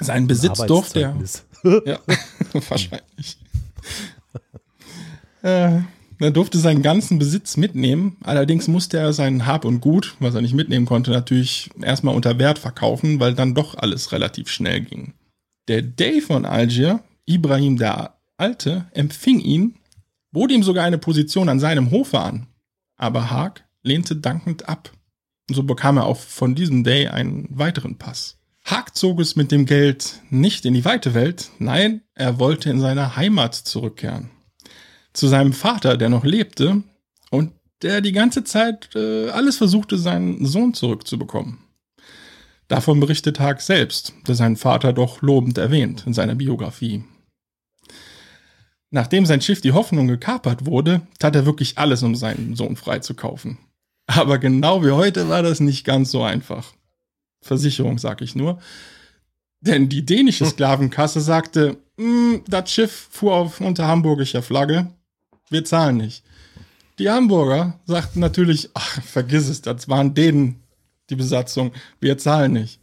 Sein Besitz durfte er. Ja, wahrscheinlich. äh, er durfte seinen ganzen Besitz mitnehmen, allerdings musste er sein Hab und Gut, was er nicht mitnehmen konnte, natürlich erstmal unter Wert verkaufen, weil dann doch alles relativ schnell ging. Der Dey von Algier, Ibrahim der Alte, empfing ihn, bot ihm sogar eine Position an seinem Hofe an. Aber Haag lehnte dankend ab. Und so bekam er auch von diesem Day einen weiteren Pass. Haag zog es mit dem Geld nicht in die weite Welt, nein, er wollte in seine Heimat zurückkehren zu seinem Vater, der noch lebte und der die ganze Zeit äh, alles versuchte, seinen Sohn zurückzubekommen. Davon berichtet Haag selbst, der seinen Vater doch lobend erwähnt in seiner Biografie. Nachdem sein Schiff die Hoffnung gekapert wurde, tat er wirklich alles, um seinen Sohn freizukaufen. Aber genau wie heute war das nicht ganz so einfach. Versicherung, sag ich nur. Denn die dänische Sklavenkasse sagte, hm, das Schiff fuhr auf unter hamburgischer Flagge, wir zahlen nicht. Die Hamburger sagten natürlich, ach, vergiss es, das waren denen die Besatzung, wir zahlen nicht.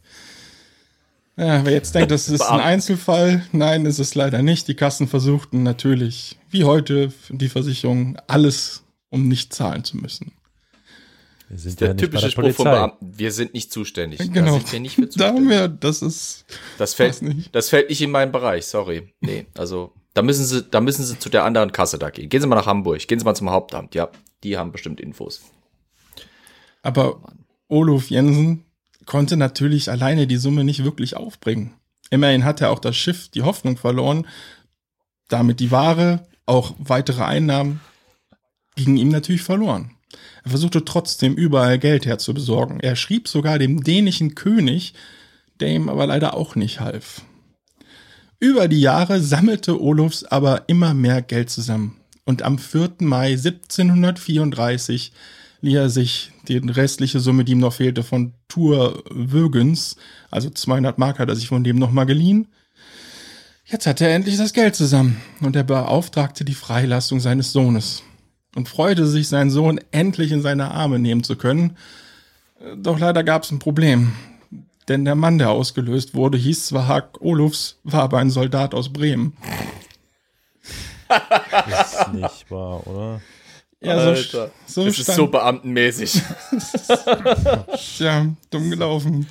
Ja, wer jetzt denkt, das ist ein Einzelfall, nein, ist es leider nicht. Die Kassen versuchten natürlich, wie heute, die Versicherung, alles, um nicht zahlen zu müssen. Wir sind der ja typische Spruch von Beamten, wir sind nicht zuständig. Genau. Da, sind wir nicht zuständig. Da wir, das ist. Das fällt, nicht. das fällt nicht in meinen Bereich, sorry. Nee, also da müssen sie, da müssen sie zu der anderen Kasse da gehen. Gehen Sie mal nach Hamburg, gehen Sie mal zum Hauptamt. Ja, die haben bestimmt Infos. Aber Olof Jensen konnte natürlich alleine die Summe nicht wirklich aufbringen. Immerhin hat er auch das Schiff die Hoffnung verloren, damit die Ware, auch weitere Einnahmen gingen ihm natürlich verloren. Er versuchte trotzdem überall Geld herzubesorgen. Er schrieb sogar dem dänischen König, der ihm aber leider auch nicht half. Über die Jahre sammelte Olofs aber immer mehr Geld zusammen. Und am 4. Mai 1734 lieh er sich die restliche Summe, die ihm noch fehlte, von Tour Wögens, also 200 Mark hat er sich von dem nochmal geliehen. Jetzt hatte er endlich das Geld zusammen und er beauftragte die Freilassung seines Sohnes und freute sich, seinen Sohn endlich in seine Arme nehmen zu können. Doch leider gab es ein Problem. Denn der Mann, der ausgelöst wurde, hieß zwar Hack Olufs, war aber ein Soldat aus Bremen. Das ist nicht wahr, oder? Ja, so, Alter, so das ist so beamtenmäßig. ja, dumm gelaufen.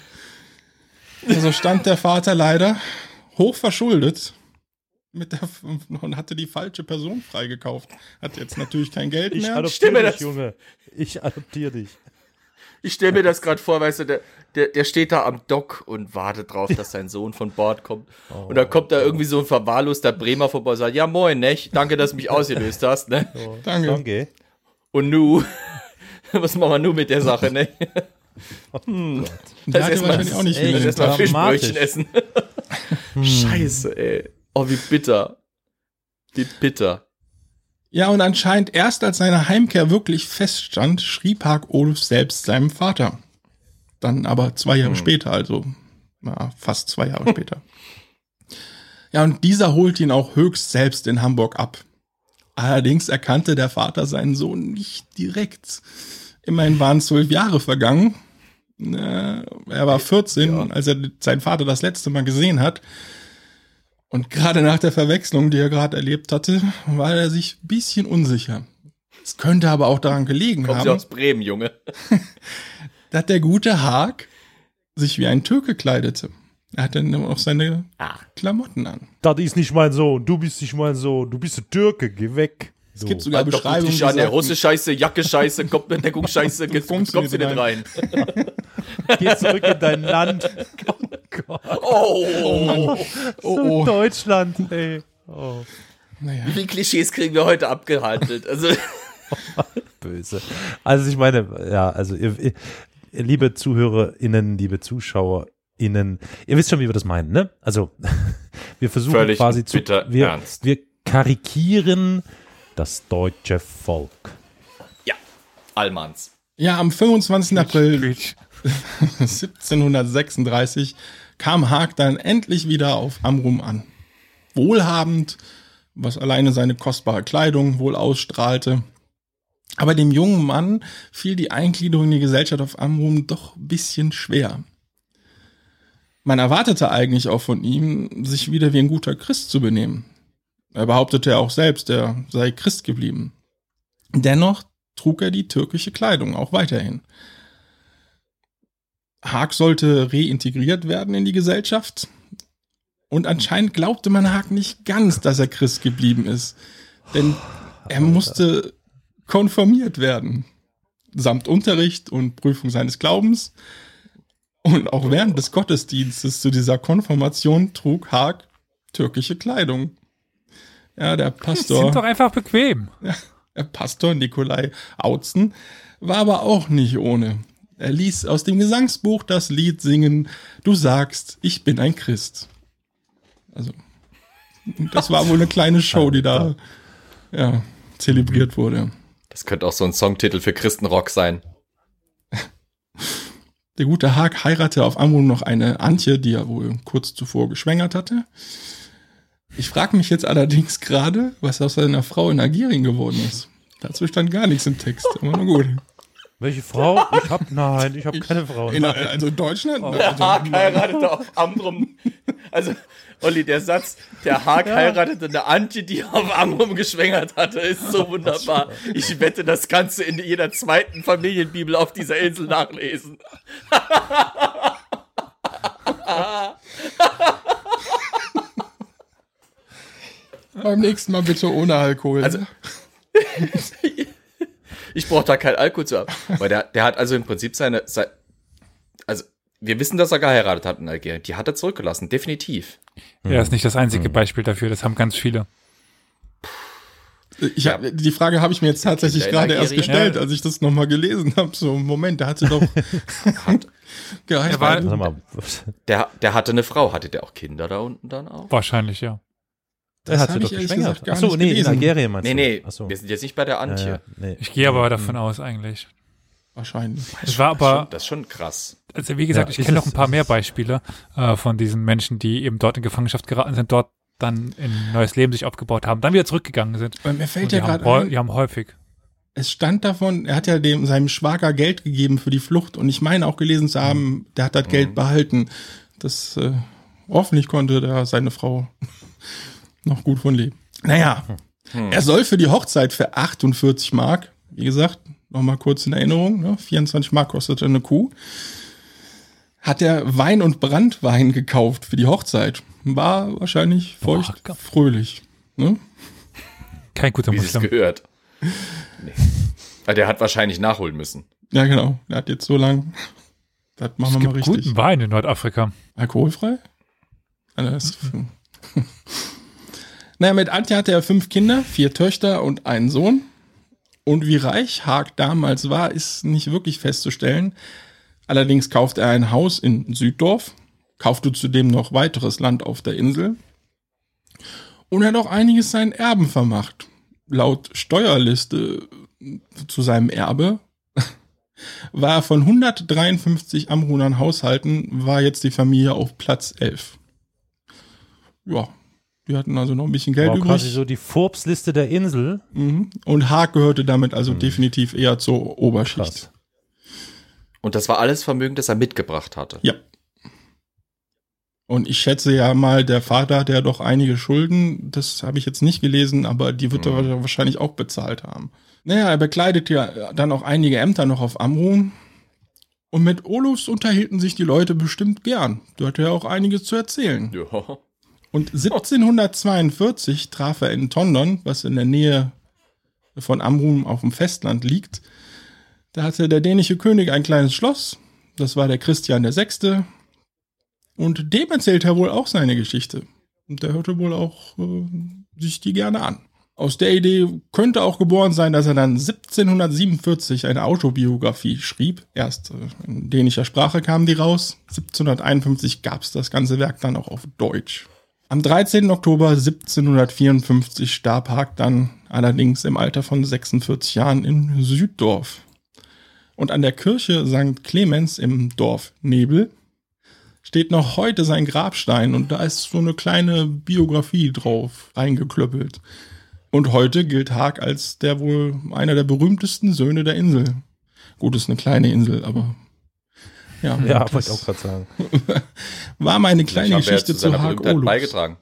So stand der Vater leider hoch verschuldet mit der, und hatte die falsche Person freigekauft. Hat jetzt natürlich kein Geld ich mehr. Ich adoptiere dich, Junge. Ich adoptiere dich. Ich stelle mir das gerade vor, weißt du, der, der, der steht da am Dock und wartet drauf, dass sein Sohn von Bord kommt. Oh, und dann kommt da irgendwie so ein verwahrloster Bremer vorbei und sagt, ja moin, ne? Danke, dass du mich ausgelöst hast, ne? Oh, danke. danke. Und nu, was machen wir nu mit der Sache, ne? Hm. Das ist wahrscheinlich auch nicht viel. Das erstmal Fischbrötchen essen. Hm. Scheiße, ey. Oh, wie bitter. Wie bitter. Ja, und anscheinend erst als seine Heimkehr wirklich feststand, schrieb Haag Oluf selbst seinem Vater. Dann aber zwei Jahre hm. später, also na, fast zwei Jahre später. Ja, und dieser holt ihn auch höchst selbst in Hamburg ab. Allerdings erkannte der Vater seinen Sohn nicht direkt. Immerhin waren zwölf Jahre vergangen. Er war 14, ja. als er seinen Vater das letzte Mal gesehen hat. Und gerade nach der Verwechslung, die er gerade erlebt hatte, war er sich ein bisschen unsicher. Es könnte aber auch daran gelegen Kommt haben. Kommt aus Bremen, Junge. dass der gute Haag sich wie ein Türke kleidete. Er hatte dann auch seine ah. Klamotten an. Das ist nicht mein Sohn, du bist nicht mein Sohn, du bist ein Türke, geh weg. Es gibt sogar Beschreibungen. Die an, der Hose scheiße, Jacke scheiße, Kopfbedeckung scheiße, kommst, du nicht rein. rein. Geh zurück in dein Land. Oh, Gott. Oh, oh, oh. Deutschland, ey. Oh. Naja. Wie viele Klischees kriegen wir heute abgehandelt? Also. Böse. Also ich meine, ja, also ihr, ihr, liebe ZuhörerInnen, liebe ZuschauerInnen, ihr wisst schon, wie wir das meinen, ne? Also wir versuchen Völlig quasi zu, wir, ernst. wir karikieren das deutsche Volk. Ja, Allmanns. Ja, am 25. April 1736 kam Haag dann endlich wieder auf Amrum an. Wohlhabend, was alleine seine kostbare Kleidung wohl ausstrahlte. Aber dem jungen Mann fiel die Eingliederung in die Gesellschaft auf Amrum doch ein bisschen schwer. Man erwartete eigentlich auch von ihm, sich wieder wie ein guter Christ zu benehmen. Er behauptete ja auch selbst, er sei Christ geblieben. Dennoch trug er die türkische Kleidung auch weiterhin. Haag sollte reintegriert werden in die Gesellschaft. Und anscheinend glaubte man Haag nicht ganz, dass er Christ geblieben ist. Denn er musste konformiert werden. Samt Unterricht und Prüfung seines Glaubens. Und auch während des Gottesdienstes zu dieser Konfirmation trug Haag türkische Kleidung. Ja, der Pastor. Sind doch einfach bequem. Ja, der Pastor Nikolai Autzen war aber auch nicht ohne. Er ließ aus dem Gesangsbuch das Lied singen, Du sagst, ich bin ein Christ. Also, das war wohl eine kleine Show, die da ja, zelebriert wurde. Das könnte auch so ein Songtitel für Christenrock sein. Der gute Haag heiratete auf Amrum noch eine Antje, die er wohl kurz zuvor geschwängert hatte. Ich frage mich jetzt allerdings gerade, was aus seiner Frau in Algerien geworden ist. Dazu stand gar nichts im Text. Aber na gut. Welche Frau? Ich hab, nein, ich habe keine Frau. In, also in Deutschland? Der Also, Haag heiratete auf Amrum. Also, Olli, der Satz, der Haag heiratete eine Antje, die auf Amrum geschwängert hatte, ist so wunderbar. Ich wette, das kannst du in jeder zweiten Familienbibel auf dieser Insel nachlesen. beim nächsten Mal bitte ohne Alkohol. Also- Ich brauche da kein Alkohol zu haben. Weil der, der hat also im Prinzip seine, sei- also, wir wissen, dass er geheiratet hat in Algerien. Die hat er zurückgelassen, definitiv. Er ist nicht das einzige Beispiel dafür, das haben ganz viele. ich hab, die Frage habe ich mir jetzt tatsächlich gerade erst gestellt, Ja. als ich das nochmal gelesen habe. So, Moment, da hat sie doch Hat, geheiratet. war- Sag mal, der, der hatte eine Frau. Hatte der auch Kinder da unten dann auch? Wahrscheinlich, ja. Er hat sie doch geschwängert. Achso, nee, in gelesen. Algerien meinst Nee, du? nee, Achso. wir sind jetzt nicht bei der Antje. Ja, nee. Ich gehe aber davon aus eigentlich. Wahrscheinlich. Es war Das ist schon- aber, Das ist schon krass. also wie gesagt, Ja, ich kenne noch ein paar mehr Beispiele äh, von diesen Menschen, die eben dort in Gefangenschaft geraten sind, dort dann in ein neues Leben sich aufgebaut haben, dann wieder zurückgegangen sind. Weil mir fällt ja gerade die haben häufig. es stand davon, er hat ja dem seinem Schwager Geld gegeben für die Flucht und ich meine auch gelesen zu haben, der hat das Geld behalten. Das äh, hoffentlich konnte da seine Frau noch gut von leben. Naja, er soll für die Hochzeit für 48 Mark, wie gesagt, nochmal kurz in Erinnerung, ne, 24 Mark kostete eine Kuh, hat er Wein und Brandwein gekauft für die Hochzeit. War wahrscheinlich feucht, Boah, fröhlich. Ne? Kein guter Wie es Muslim. gehört. Nee. Der hat wahrscheinlich nachholen müssen. Ja, genau. Er hat jetzt so lang. Das machen Es wir mal gibt richtig. guten Wein in Nordafrika. Alkoholfrei? Ah, das ist- naja, mit Antje hatte er fünf Kinder, vier Töchter und einen Sohn. Und wie reich Haag damals war, ist nicht wirklich festzustellen. Allerdings kaufte er ein Haus in Süddorf, kaufte zudem noch weiteres Land auf der Insel und hat auch einiges seinen Erben vermacht. Laut Steuerliste zu seinem Erbe war von 153 Amrunern Haushalten, war jetzt die Familie auf Platz 11. Ja, die hatten also noch ein bisschen Geld Wow, übrig. quasi so die Forbes-Liste der Insel. Mhm. Und Haag gehörte damit also definitiv eher zur Oberschicht. Krass. Und das war alles Vermögen, das er mitgebracht hatte. Ja. Und ich schätze ja mal, der Vater hat ja doch einige Schulden. Das habe ich jetzt nicht gelesen, aber die wird er wahrscheinlich auch bezahlt haben. Naja, er bekleidet ja dann auch einige Ämter noch auf Amrun. Und mit Olufs unterhielten sich die Leute bestimmt gern. Da hatte er auch einiges zu erzählen. Ja. Und 1742 traf er in Tondon, was in der Nähe von Amrum auf dem Festland liegt. Da hatte der dänische König ein kleines Schloss. Das war der Christian VI. Und dem erzählt er wohl auch seine Geschichte. Und der hörte wohl auch äh, sich die gerne an. Aus der Idee könnte auch geboren sein, dass er dann 1747 eine Autobiografie schrieb. Erst äh, in dänischer Sprache kam die raus. 1751 gab es das ganze Werk dann auch auf Deutsch. Am 13. Oktober 1754 starb Haag dann allerdings im Alter von 46 Jahren in Süddorf. Und an der Kirche St. Clemens im Dorf Nebel steht noch heute sein Grabstein und da ist so eine kleine Biografie drauf eingeklöppelt. Und heute gilt Haag als der wohl einer der berühmtesten Söhne der Insel. Gut, ist eine kleine Insel, aber ja, Ja, das wollte ich auch gerade sagen. war meine kleine ja Geschichte zu zu Haag Olufs. beigetragen.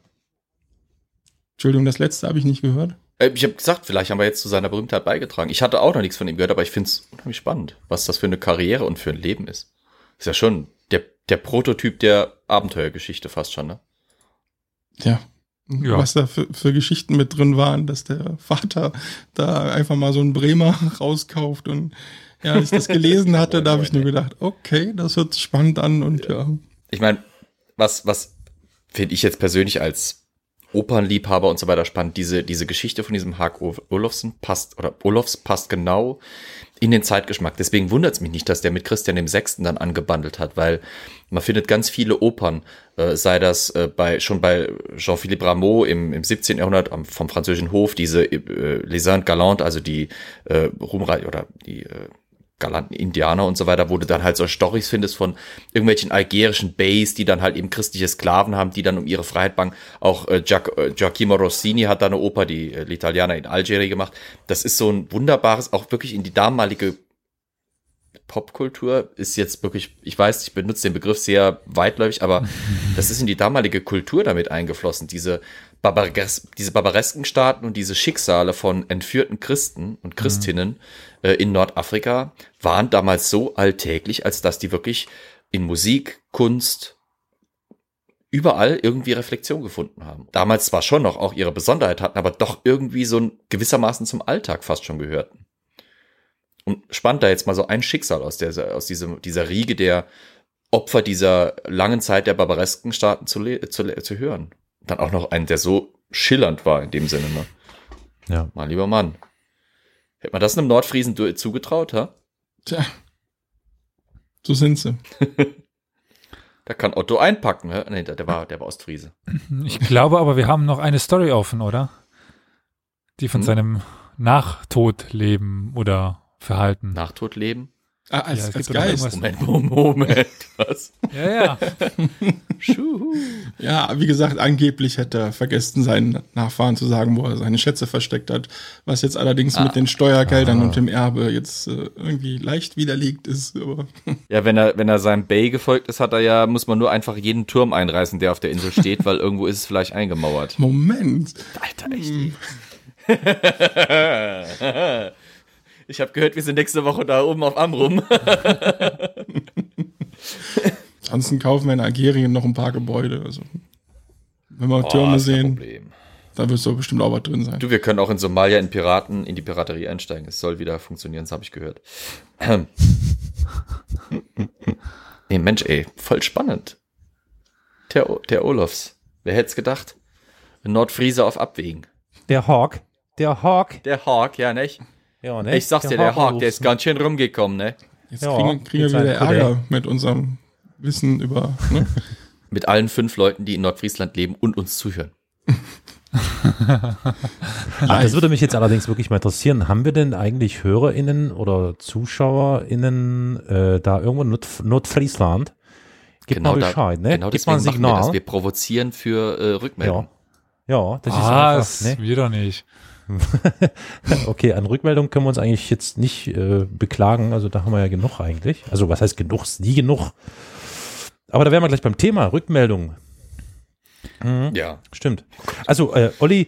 Entschuldigung, das letzte habe ich nicht gehört. Äh, Ich habe gesagt, vielleicht haben wir jetzt zu seiner Berühmtheit beigetragen. Ich hatte auch noch nichts von ihm gehört, aber ich finde es unheimlich spannend, was das für eine Karriere und für ein Leben ist. Ist ja schon der, der Prototyp der Abenteuergeschichte fast schon, ne? Ja. Ja. Was da für, für Geschichten mit drin waren, dass der Vater da einfach mal so einen Bremer rauskauft und ja, als ich das gelesen hatte, da habe ich nur gedacht, okay, das hört sich spannend an und ja. Ich meine, was, was finde ich jetzt persönlich als Opernliebhaber und so weiter spannend, diese, diese Geschichte von diesem Hag Olofsen passt, oder Olofs passt genau in den Zeitgeschmack. Deswegen wundert es mich nicht, dass der mit Christian dem Sechsten dann angebandelt hat, weil man findet ganz viele Opern, äh, sei das äh, bei, schon bei Jean-Philippe Rameau im, im 17. Jahrhundert am, vom französischen Hof, diese äh, Les Indes Galantes, also die äh, Ruhmrei oder die äh, galanten Indianer und so weiter, wo du dann halt so Storys findest von irgendwelchen algerischen Bays, die dann halt eben christliche Sklaven haben, die dann um ihre Freiheit bangen. Auch äh, Giac äh, Giacomo Rossini hat da eine Oper, die äh, L'Italiana in Algerie gemacht. Das ist so ein wunderbares, auch wirklich in die damalige Popkultur ist jetzt wirklich, ich weiß, ich benutze den Begriff sehr weitläufig, aber das ist in die damalige Kultur damit eingeflossen. Diese, Barbares diese barbaresken Staaten und diese Schicksale von entführten Christen und Christinnen äh, in Nordafrika waren damals so alltäglich, als dass die wirklich in Musik, Kunst, überall irgendwie Reflexion gefunden haben. Damals zwar schon noch auch ihre Besonderheit hatten, aber doch irgendwie so ein gewissermaßen zum Alltag fast schon gehörten. Und spannend da jetzt mal so ein Schicksal aus, der, aus diesem, dieser Riege der Opfer dieser langen Zeit der barbaresken Staaten zu, zu, zu hören. Dann auch noch einen, der so schillernd war in dem Sinne. Ne? Ja. Mein lieber Mann. Hätte man das einem Nordfriesen zugetraut, ha? Tja. So sind sie. Da kann Otto einpacken, hä? Nee, der, der war, der war Ostfriese. Ich glaube aber, wir haben noch eine Story offen, oder? Die von Hm? seinem Nachtodleben oder Verhalten. Nachtodleben? Ah, als, Ja, als Geist. Moment, Moment, was? Ja, ja. Ja, wie gesagt, angeblich hätte er vergessen, seinen Nachfahren zu sagen, wo er seine Schätze versteckt hat. Was jetzt allerdings Ah. mit den Steuergeldern Ah. und dem Erbe jetzt äh, irgendwie leicht widerlegt ist. Aber Ja, wenn er, wenn er seinem Bay gefolgt ist, hat er ja, muss man nur einfach jeden Turm einreißen, der auf der Insel steht, weil irgendwo ist es vielleicht eingemauert. Moment. Alter, echt. Ich habe gehört, wir sind nächste Woche da oben auf Amrum. Ansonsten kaufen wir in Algerien noch ein paar Gebäude. Also, wenn wir Boah, Türme sehen, da wird so bestimmt auch was drin sein. Du, wir können auch in Somalia in Piraten, in die Piraterie einsteigen. Es soll wieder funktionieren, das habe ich gehört. Nee, Mensch, ey, voll spannend. Der, O- der Olofs. Wer hätte es gedacht? Ein Nordfriese auf Abwägen. Der Hawk. Der Hawk. Der Hawk, ja, nicht? Ja, ne? Ich sag's dir, der Hawk, der ist ganz schön rumgekommen, ne? Jetzt Ja, kriegen, kriegen wir wieder. Ärger mit unserem Wissen über. Ne? Mit allen fünf Leuten, die in Nordfriesland leben und uns zuhören. Ah, das würde mich jetzt allerdings wirklich mal interessieren. Haben wir denn eigentlich HörerInnen oder ZuschauerInnen äh, da irgendwo in Nord Nordfriesland? Gib mal Bescheid, da, ne? genau Gib mal ein machen wir das. Signal. Wir provozieren für äh, Rückmeldung. Ja. Ja, das Was? ist einfach, ne? Wir doch nicht. Okay, an Rückmeldung können wir uns eigentlich jetzt nicht äh, beklagen. Also da haben wir ja genug eigentlich. Also was heißt genug? Ist nie genug. Aber da wären wir gleich beim Thema Rückmeldung. Ja. Stimmt. Also äh, Olli,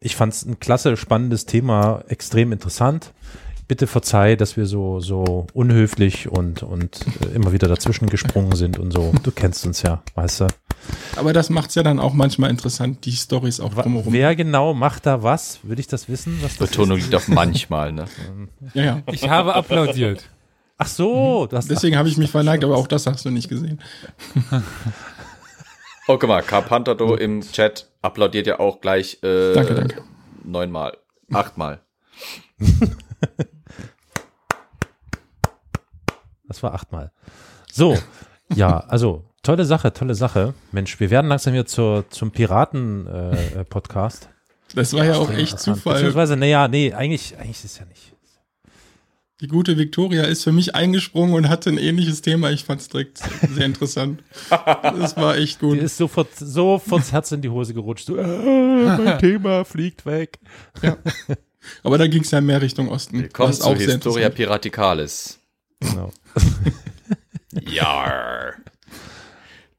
ich fand es ein klasse, spannendes Thema, extrem interessant. Bitte verzeih, dass wir so so unhöflich und und äh, immer wieder dazwischen gesprungen sind und so. Du kennst uns ja, weißt du. Aber das macht's ja dann auch manchmal interessant, die Stories auch drumherum. Wer genau macht da was? Würde ich das wissen? Was das Betonung ist? liegt auf manchmal, ne? Ja, ja. Ich habe applaudiert. Ach so, du hast Deswegen habe ich mich verneigt, aber auch das hast du nicht gesehen. Oh, guck mal, Carpantado im Chat applaudiert ja auch gleich äh, Danke, danke. neunmal, achtmal. Das war achtmal. So, ja, also tolle Sache, tolle Sache. Mensch, wir werden langsam hier zur, zum Piraten-Podcast. Äh, Podcast. Das war ja auch echt. Zufall. Beziehungsweise, naja, nee, eigentlich, eigentlich ist es ja nicht. Die gute Victoria ist für mich eingesprungen und hatte ein ähnliches Thema. Ich fand es direkt sehr interessant. Das war echt Die gut. ist sofort, sofort das Herz in die Hose gerutscht. So, äh, mein Thema fliegt weg. Aber da ging es ja mehr Richtung Osten. Willkommen zu auch Historia. Piraticalis. Genau. Ja.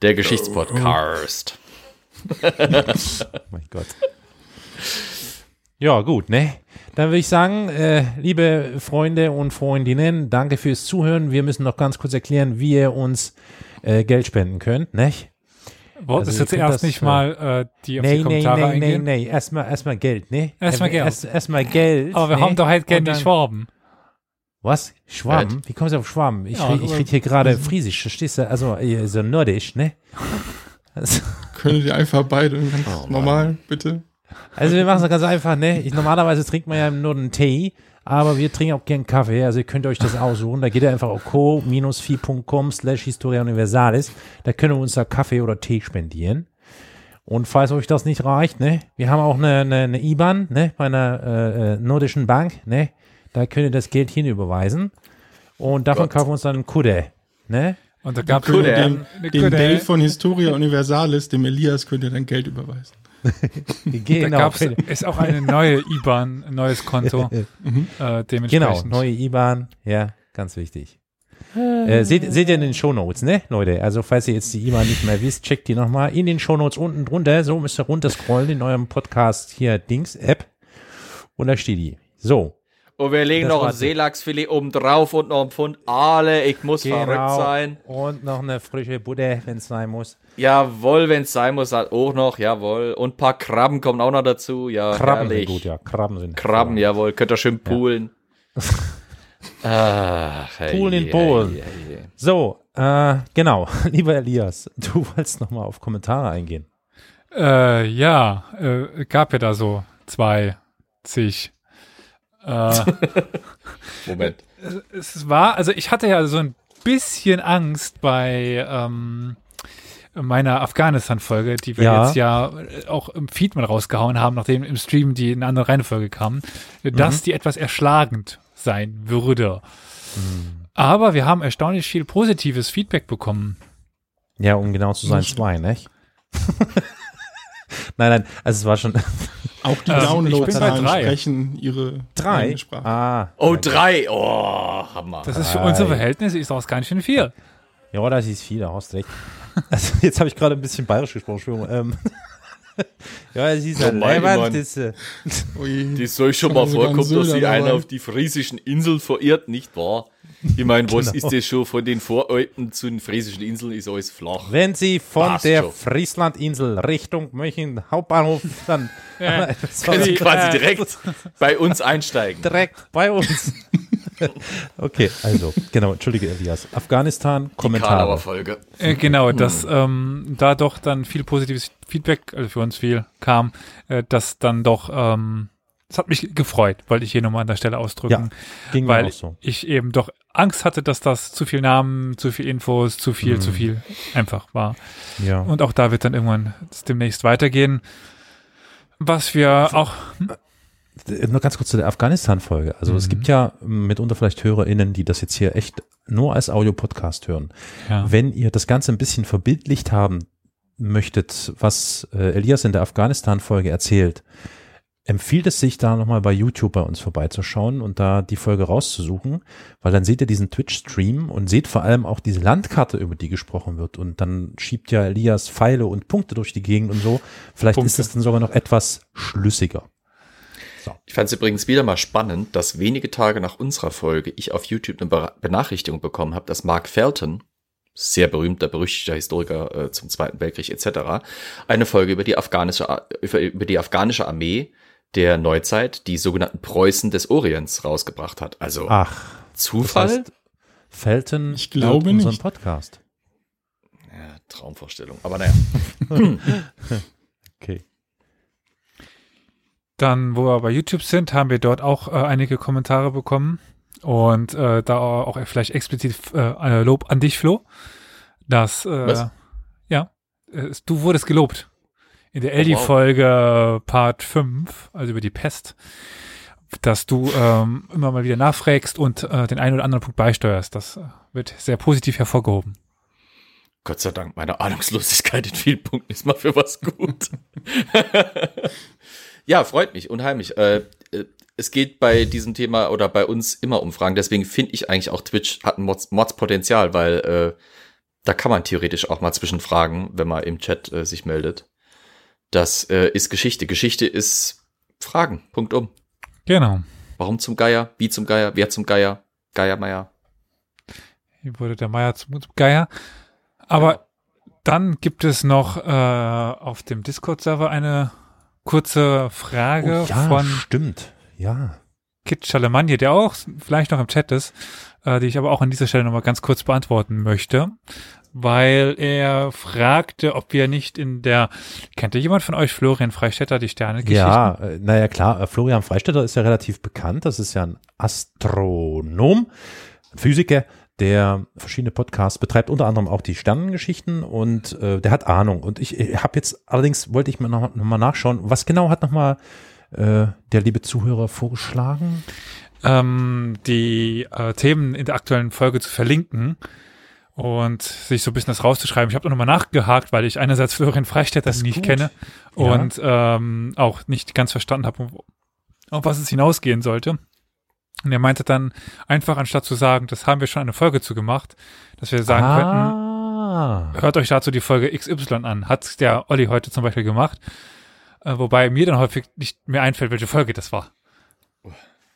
Der Geschichtspodcast. mein Gott. Ja, gut, ne? Dann würde ich sagen, äh, liebe Freunde und Freundinnen, danke fürs Zuhören. Wir müssen noch ganz kurz erklären, wie ihr uns äh, Geld spenden könnt, ne? Wollt Also jetzt erst das, nicht äh, mal äh, die auf die Nee, nee, Kommentare nee, nee, eingehen? nee. Erstmal erstmal Geld, ne? Erstmal Äh, Geld. Erst, erstmal Geld. Aber wir ne? haben doch halt die dann- Schwaben. Was? Schwamm? Wie kommst du auf Schwamm? Ich, Ja, red- ich rede hier gerade Friesisch, verstehst du? Also so nordisch, ne? Also, Könntet ihr einfach beide ganz Oh, normal, bitte? also wir machen es ganz einfach, ne? Ich, normalerweise trinkt man ja nur einen Tee, aber wir trinken auch gern Kaffee, also ihr könnt euch das aussuchen. Da geht ihr einfach auf co-fi.com slash historia universalis. Da können wir uns da Kaffee oder Tee spendieren. Und falls euch das nicht reicht, ne, wir haben auch eine, eine, eine IBAN, ne, bei einer äh, äh, nordischen Bank, ne, da könnt ihr das Geld hinüberweisen. Und davon Gott. kaufen wir uns dann einen Kudde, ne? Und da gab es dem gute- Dave von Historia Universalis, dem Elias, könnt ihr dann Geld überweisen. Da Genau, gab's, ist auch eine neue IBAN, ein neues Konto. äh, genau, dementsprechend. neue IBAN, ja, ganz wichtig. Äh, seht, seht ihr in den Shownotes, ne, Leute? Also, falls ihr jetzt die IBAN nicht mehr wisst, checkt die nochmal in den Shownotes unten drunter. So müsst ihr runterscrollen in eurem Podcast hier Dings-App. Und da steht die. So. Und wir legen Das noch ein. Seelachsfilet oben drauf und noch ein Pfund Aale. Ich muss verrückt sein. Genau. Und noch eine frische Butter, wenn es sein muss. Jawohl, wenn es sein muss, halt auch noch. Jawohl. Und ein paar Krabben kommen auch noch dazu. Ja, Krabben herrlich. sind gut, ja. Krabben sind Krabben, jawohl. Könnt ihr schön poolen. Ach, hey, Poolen in hey, Polen. hey, hey. So, äh, genau. Lieber Elias, du wolltest nochmal auf Kommentare eingehen. Äh, ja, äh, gab ja da so zwei, zig. Äh, Moment. es war, also ich hatte ja so ein bisschen Angst bei ähm, meiner Afghanistan-Folge, die wir Ja. jetzt ja äh, auch im Feed mal rausgehauen haben, nachdem im Stream die in eine andere Reihenfolge kam, dass die etwas erschlagend sein würde. Aber wir haben erstaunlich viel positives Feedback bekommen. Ja, um genau zu sein, zwei, nicht? nein, nein, also es war schon Auch die Ähm, Downloadzahlen drei. sprechen ihre drei. eigene Sprache. Ah, Oh, drei. Oh, Hammer. Das ist für unsere Verhältnisse ist auch ganz schön viel. Ja, das ist viel, da hast recht. Also, jetzt habe ich gerade ein bisschen bayerisch gesprochen, Entschuldigung. Ähm, ja, es ist ein Normal, Leibwand, Mann. das, äh. Das soll schon mal vorkommen, dass sich einer auf die friesischen Inseln verirrt, nicht wahr? Ich meine, was Genau. ist das schon von den Voralpen zu den friesischen Inseln? Ist alles flach. wenn Sie von Passt der schon. Frieslandinsel Richtung München Hauptbahnhof dann Ja. Können Sie quasi direkt bei uns einsteigen. direkt bei uns. okay, also, genau, entschuldige Elias. Afghanistan, Kommentare. Folge. Äh, genau, dass ähm, da doch dann viel positives Feedback, also für uns viel kam, äh, dass dann doch, ähm, das hat mich gefreut, wollte ich hier nochmal an der Stelle ausdrücken, Ging mir weil auch so. ich eben doch Angst hatte, dass das zu viel Namen, zu viel Infos, zu viel, Mhm. zu viel einfach war. Ja. Und auch da wird dann irgendwann demnächst weitergehen. Was wir auch, Äh, Nur ganz kurz zu der Afghanistan-Folge. Also es Mhm. gibt ja mitunter vielleicht HörerInnen, die das jetzt hier echt nur als Audio-Podcast hören. ja, Wenn ihr das Ganze ein bisschen verbildlicht haben möchtet, was äh, Elias in der Afghanistan-Folge erzählt, empfiehlt es sich da nochmal bei YouTube bei uns vorbeizuschauen und da die Folge rauszusuchen, weil dann seht ihr diesen Twitch-Stream und seht vor allem auch diese Landkarte, über die gesprochen wird und dann schiebt ja Elias Pfeile und Punkte durch die Gegend und so. Vielleicht Punkte. ist es dann sogar noch etwas schlüssiger. Ich fand es übrigens wieder mal spannend, dass wenige Tage nach unserer Folge ich auf YouTube eine Be- Benachrichtigung bekommen habe, dass Mark Felton, sehr berühmter, berüchtigter Historiker äh, zum Zweiten Weltkrieg etc., eine Folge über die afghanische, über, über die afghanische Armee der Neuzeit, die sogenannten Preußen des Orients, rausgebracht hat. Also Ach, das Zufall? heißt, Felton Ich glaube unseren nicht. Podcast. ja, Traumvorstellung. Aber naja. Okay. Dann, wo wir bei YouTube sind, haben wir dort auch äh, einige Kommentare bekommen. Und äh, da auch vielleicht explizit äh, Lob an dich, Flo. Dass, äh, ja, äh, du wurdest gelobt. In der Oh, wow. Eldi-Folge Part 5, also über die Pest, dass du ähm, immer mal wieder nachfragst und äh, den einen oder anderen Punkt beisteuerst. Das äh, wird sehr positiv hervorgehoben. Gott sei Dank, meine Ahnungslosigkeit in vielen Punkten ist mal für was gut. ja, freut mich, unheimlich. Äh, äh, es geht bei diesem Thema oder bei uns immer um Fragen. Deswegen finde ich eigentlich auch Twitch hat ein Mods, Mods-Potenzial, weil äh, da kann man theoretisch auch mal zwischenfragen, wenn man im Chat äh, sich meldet. Das äh, ist Geschichte. Geschichte ist Fragen. Punkt um. Genau. Warum zum Geier? Wie zum Geier? Wer zum Geier? Geiermeier. Hier wurde der Meier zum Geier. Aber dann gibt es noch äh, auf dem Discord-Server eine kurze Frage Oh, ja, von stimmt. Ja. Kit Charlemagne, der auch vielleicht noch im Chat ist, äh, die ich aber auch an dieser Stelle nochmal ganz kurz beantworten möchte, weil er fragte, ob wir nicht in der, kennt ihr jemand von euch Florian Freistetter, die Sternegeschichten? Ja, äh, naja, klar. äh, Florian Freistetter ist ja relativ bekannt. Das ist ja ein Astronom, Physiker, der verschiedene Podcasts betreibt, unter anderem auch die Sternengeschichten und äh, der hat Ahnung. Und ich, ich habe jetzt allerdings, wollte ich mal noch, noch mal nachschauen, was genau hat nochmal äh, der liebe Zuhörer vorgeschlagen? ähm, die äh, Themen in der aktuellen Folge zu verlinken und sich so ein bisschen das rauszuschreiben. Ich habe nochmal nachgehakt, weil ich einerseits Florian Freistetter nicht gut. kenne Ja. und ähm, auch nicht ganz verstanden habe, auf was es hinausgehen sollte. Und er meinte dann einfach, anstatt zu sagen, das haben wir schon eine Folge zu gemacht, dass wir sagen ah, könnten, hört euch dazu die Folge XY an. Hat der Olli heute zum Beispiel gemacht. Äh, wobei mir dann häufig nicht mehr einfällt, welche Folge das war.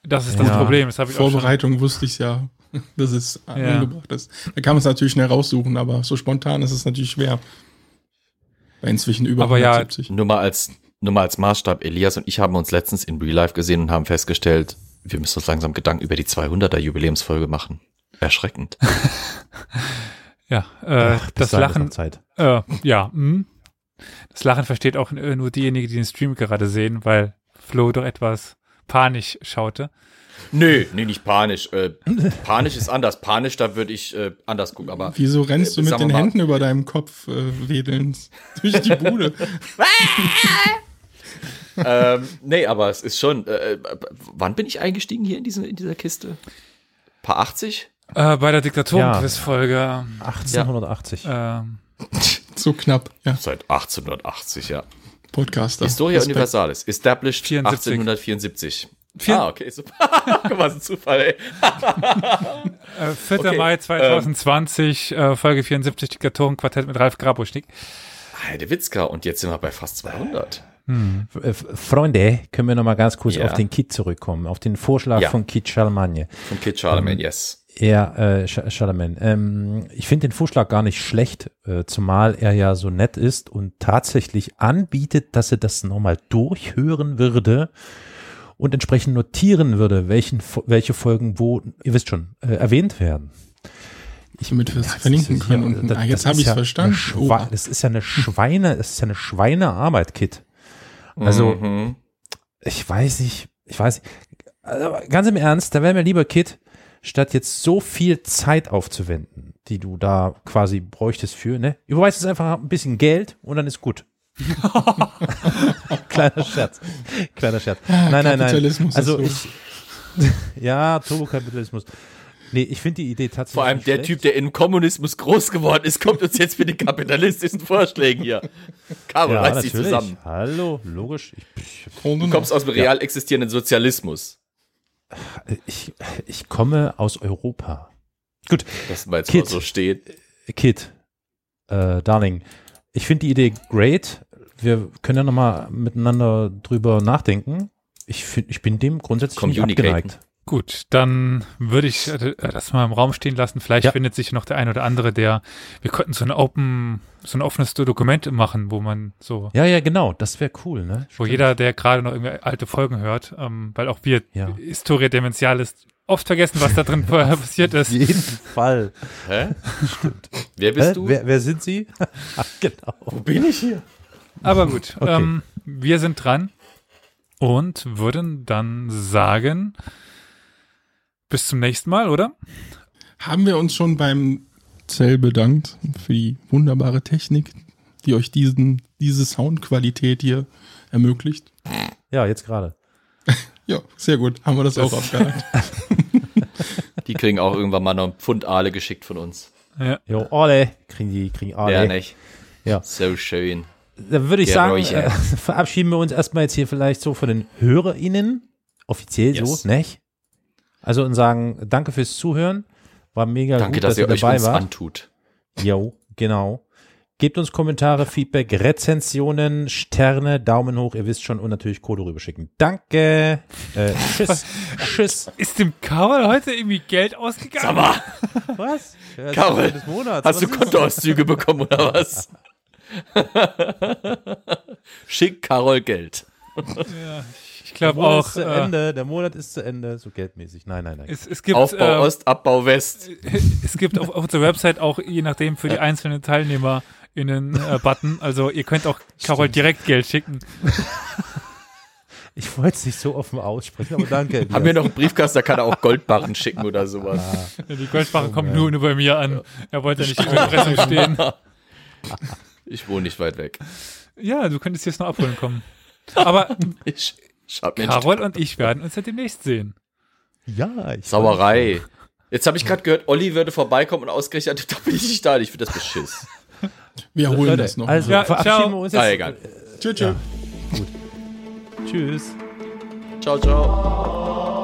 Das ist das Ja. Problem. Das habe ich Vorbereitung wusste ich ja, dass es angebracht ist. Da kann man es natürlich schnell raussuchen, aber so spontan ist es natürlich schwer. Bei inzwischen über Aber ja, 170. Nur mal als, nur mal als Maßstab. Elias und ich haben uns letztens in Real Life gesehen und haben festgestellt, wir müssen uns langsam Gedanken über die 200er Jubiläumsfolge machen. Erschreckend. Ja, äh, Ach, das Lachen, Zeit. äh, ja, mh. das Lachen versteht auch nur diejenige, die den Stream gerade sehen, weil Flo doch etwas panisch schaute. Nö, nee, nicht panisch. Äh, panisch ist anders. Panisch, da würde ich äh, anders gucken, aber Wieso rennst du Äh, mit sagen wir den mal- Händen über deinem Kopf äh, wedelnd durch die Bude? ähm, nee, aber es ist schon. Äh, äh, wann bin ich eingestiegen hier in, diese, in dieser Kiste? Paar 80? Äh, bei der Diktatorenquiz-Folge. 1880. ähm, so knapp, ja. Seit 1880, ja. Podcaster. Historia Respekt. Universalis, established 74. 1874. Vier- ah, okay, super. Was ein Zufall, ey. äh, 4. Okay, Mai 2020, äh, Folge 74, Diktatorenquartett mit Ralf Grabuschnik. Heidewitzka, und jetzt sind wir bei fast 200. F- Freunde, können wir noch mal ganz kurz Ja. auf den Kit zurückkommen, auf den Vorschlag Ja. von Kit Charlemagne. Von Kid Charlemagne, yes. Ja, äh, Sch- Charlemagne. Ähm, ich finde den Vorschlag gar nicht schlecht, äh, zumal er ja so nett ist und tatsächlich anbietet, dass er das nochmal durchhören würde und entsprechend notieren würde, welchen, welche Folgen wo, ihr wisst schon, äh, erwähnt werden. Damit wir es verlinken können. ja- Und, das- ah, jetzt habe ich es ja verstanden. Oh, Das ist ja eine Schweine, das ist ja eine Schweinearbeit, Kit. Also, Mhm. ich weiß nicht, ich weiß nicht. Also, ganz im Ernst, da wäre mir lieber, Kit, statt jetzt so viel Zeit aufzuwenden, die du da quasi bräuchtest für, ne? Überweist es einfach ein bisschen Geld und dann ist gut. Kleiner Scherz. Kleiner Scherz. Nein, nein, nein. Also so. ich, ja, Turbokapitalismus. Nee, ich finde die Idee tatsächlich Vor allem nicht der schlecht. Typ, der im Kommunismus groß geworden ist, kommt uns jetzt mit den kapitalistischen Vorschlägen hier. Caro, ja, reiß dich zusammen. Hallo, logisch. Ich, Du kommst aus dem real existierenden Sozialismus. ich, ich komme aus Europa. Gut, Das mal jetzt Kid. mal so steht. Kid, äh, Darling, ich finde die Idee great. Wir können ja nochmal miteinander drüber nachdenken. Ich, find, ich bin dem grundsätzlich nicht abgeneigt. Gut, dann würde ich äh, das mal im Raum stehen lassen. Vielleicht Ja. findet sich noch der ein oder andere, der, wir könnten so ein Open, so ein offenes Dokument machen, wo man so, Ja, ja, genau, das wäre cool, ne? wo jeder, der gerade noch irgendwie alte Folgen hört, ähm, weil auch wir, Ja. Historia Demential ist, oft vergessen, was da drin passiert ist. Auf jeden Fall. Hä? Wer bist Hä? du? Wer, wer sind Sie? Ach, genau. Wo bin ich hier? Aber gut, Okay. ähm, wir sind dran und würden dann sagen, bis zum nächsten Mal, oder? Haben wir uns schon beim Zell bedankt für die wunderbare Technik, die euch diesen, diese Soundqualität hier ermöglicht? Ja, jetzt gerade. Ja, sehr gut. Haben wir das, auch abgehakt. Die kriegen auch irgendwann mal noch einen Pfund Aale geschickt von uns. Ja. Jo, alle kriegen die, kriegen alle. Ja, nicht? Ja. So schön. Dann würde ich Der sagen, äh, verabschieden wir uns erstmal jetzt hier vielleicht so von den HörerInnen. Offiziell Yes. so, nicht? Also und sagen, danke fürs Zuhören. War mega Danke, gut, dass, dass, ihr ihr euch dabei uns wart. antut. Jo, genau. Gebt uns Kommentare, Feedback, Rezensionen, Sterne, Daumen hoch, ihr wisst schon und natürlich Code rüberschicken. Danke. Äh, tschüss. tschüss. Ist dem Karol heute irgendwie Geld ausgegangen? Sag mal, Was? Ja, Karol, des Monats. hast du Was ist- Kontoauszüge bekommen oder was? Schick Carol Geld. Ich Der glaube auch, ist zu äh, Ende. Der Monat ist zu Ende. So geldmäßig. Nein, nein, nein. es, es gibt, Aufbau äh, Ost, Abbau West. es gibt auf, auf unserer Website auch je nachdem für die einzelnen Teilnehmer in einen äh, Button. Also ihr könnt auch Carol direkt Geld schicken. Ich wollte es nicht so offen aussprechen, aber danke. Haben wir noch einen Briefkasten, da kann er auch Goldbarren schicken oder sowas. Die Goldbarren kommen nur, nur bei mir an. Er wollte ja nicht in der Impressum stehen. Ich wohne nicht weit weg. Ja, du könntest jetzt noch abholen kommen. Aber Ich, Carol und ich werden uns ja demnächst sehen. Ja, ich Sauerei. Jetzt habe ich gerade gehört, Olli würde vorbeikommen und ausgerechnet, da bin ich nicht da. Ich finde das beschiss. Wir holen das noch. Also Ja, verabschieden wir uns jetzt. Ah, egal. tschüss, tschüss. Tschüss. Ciao, ciao.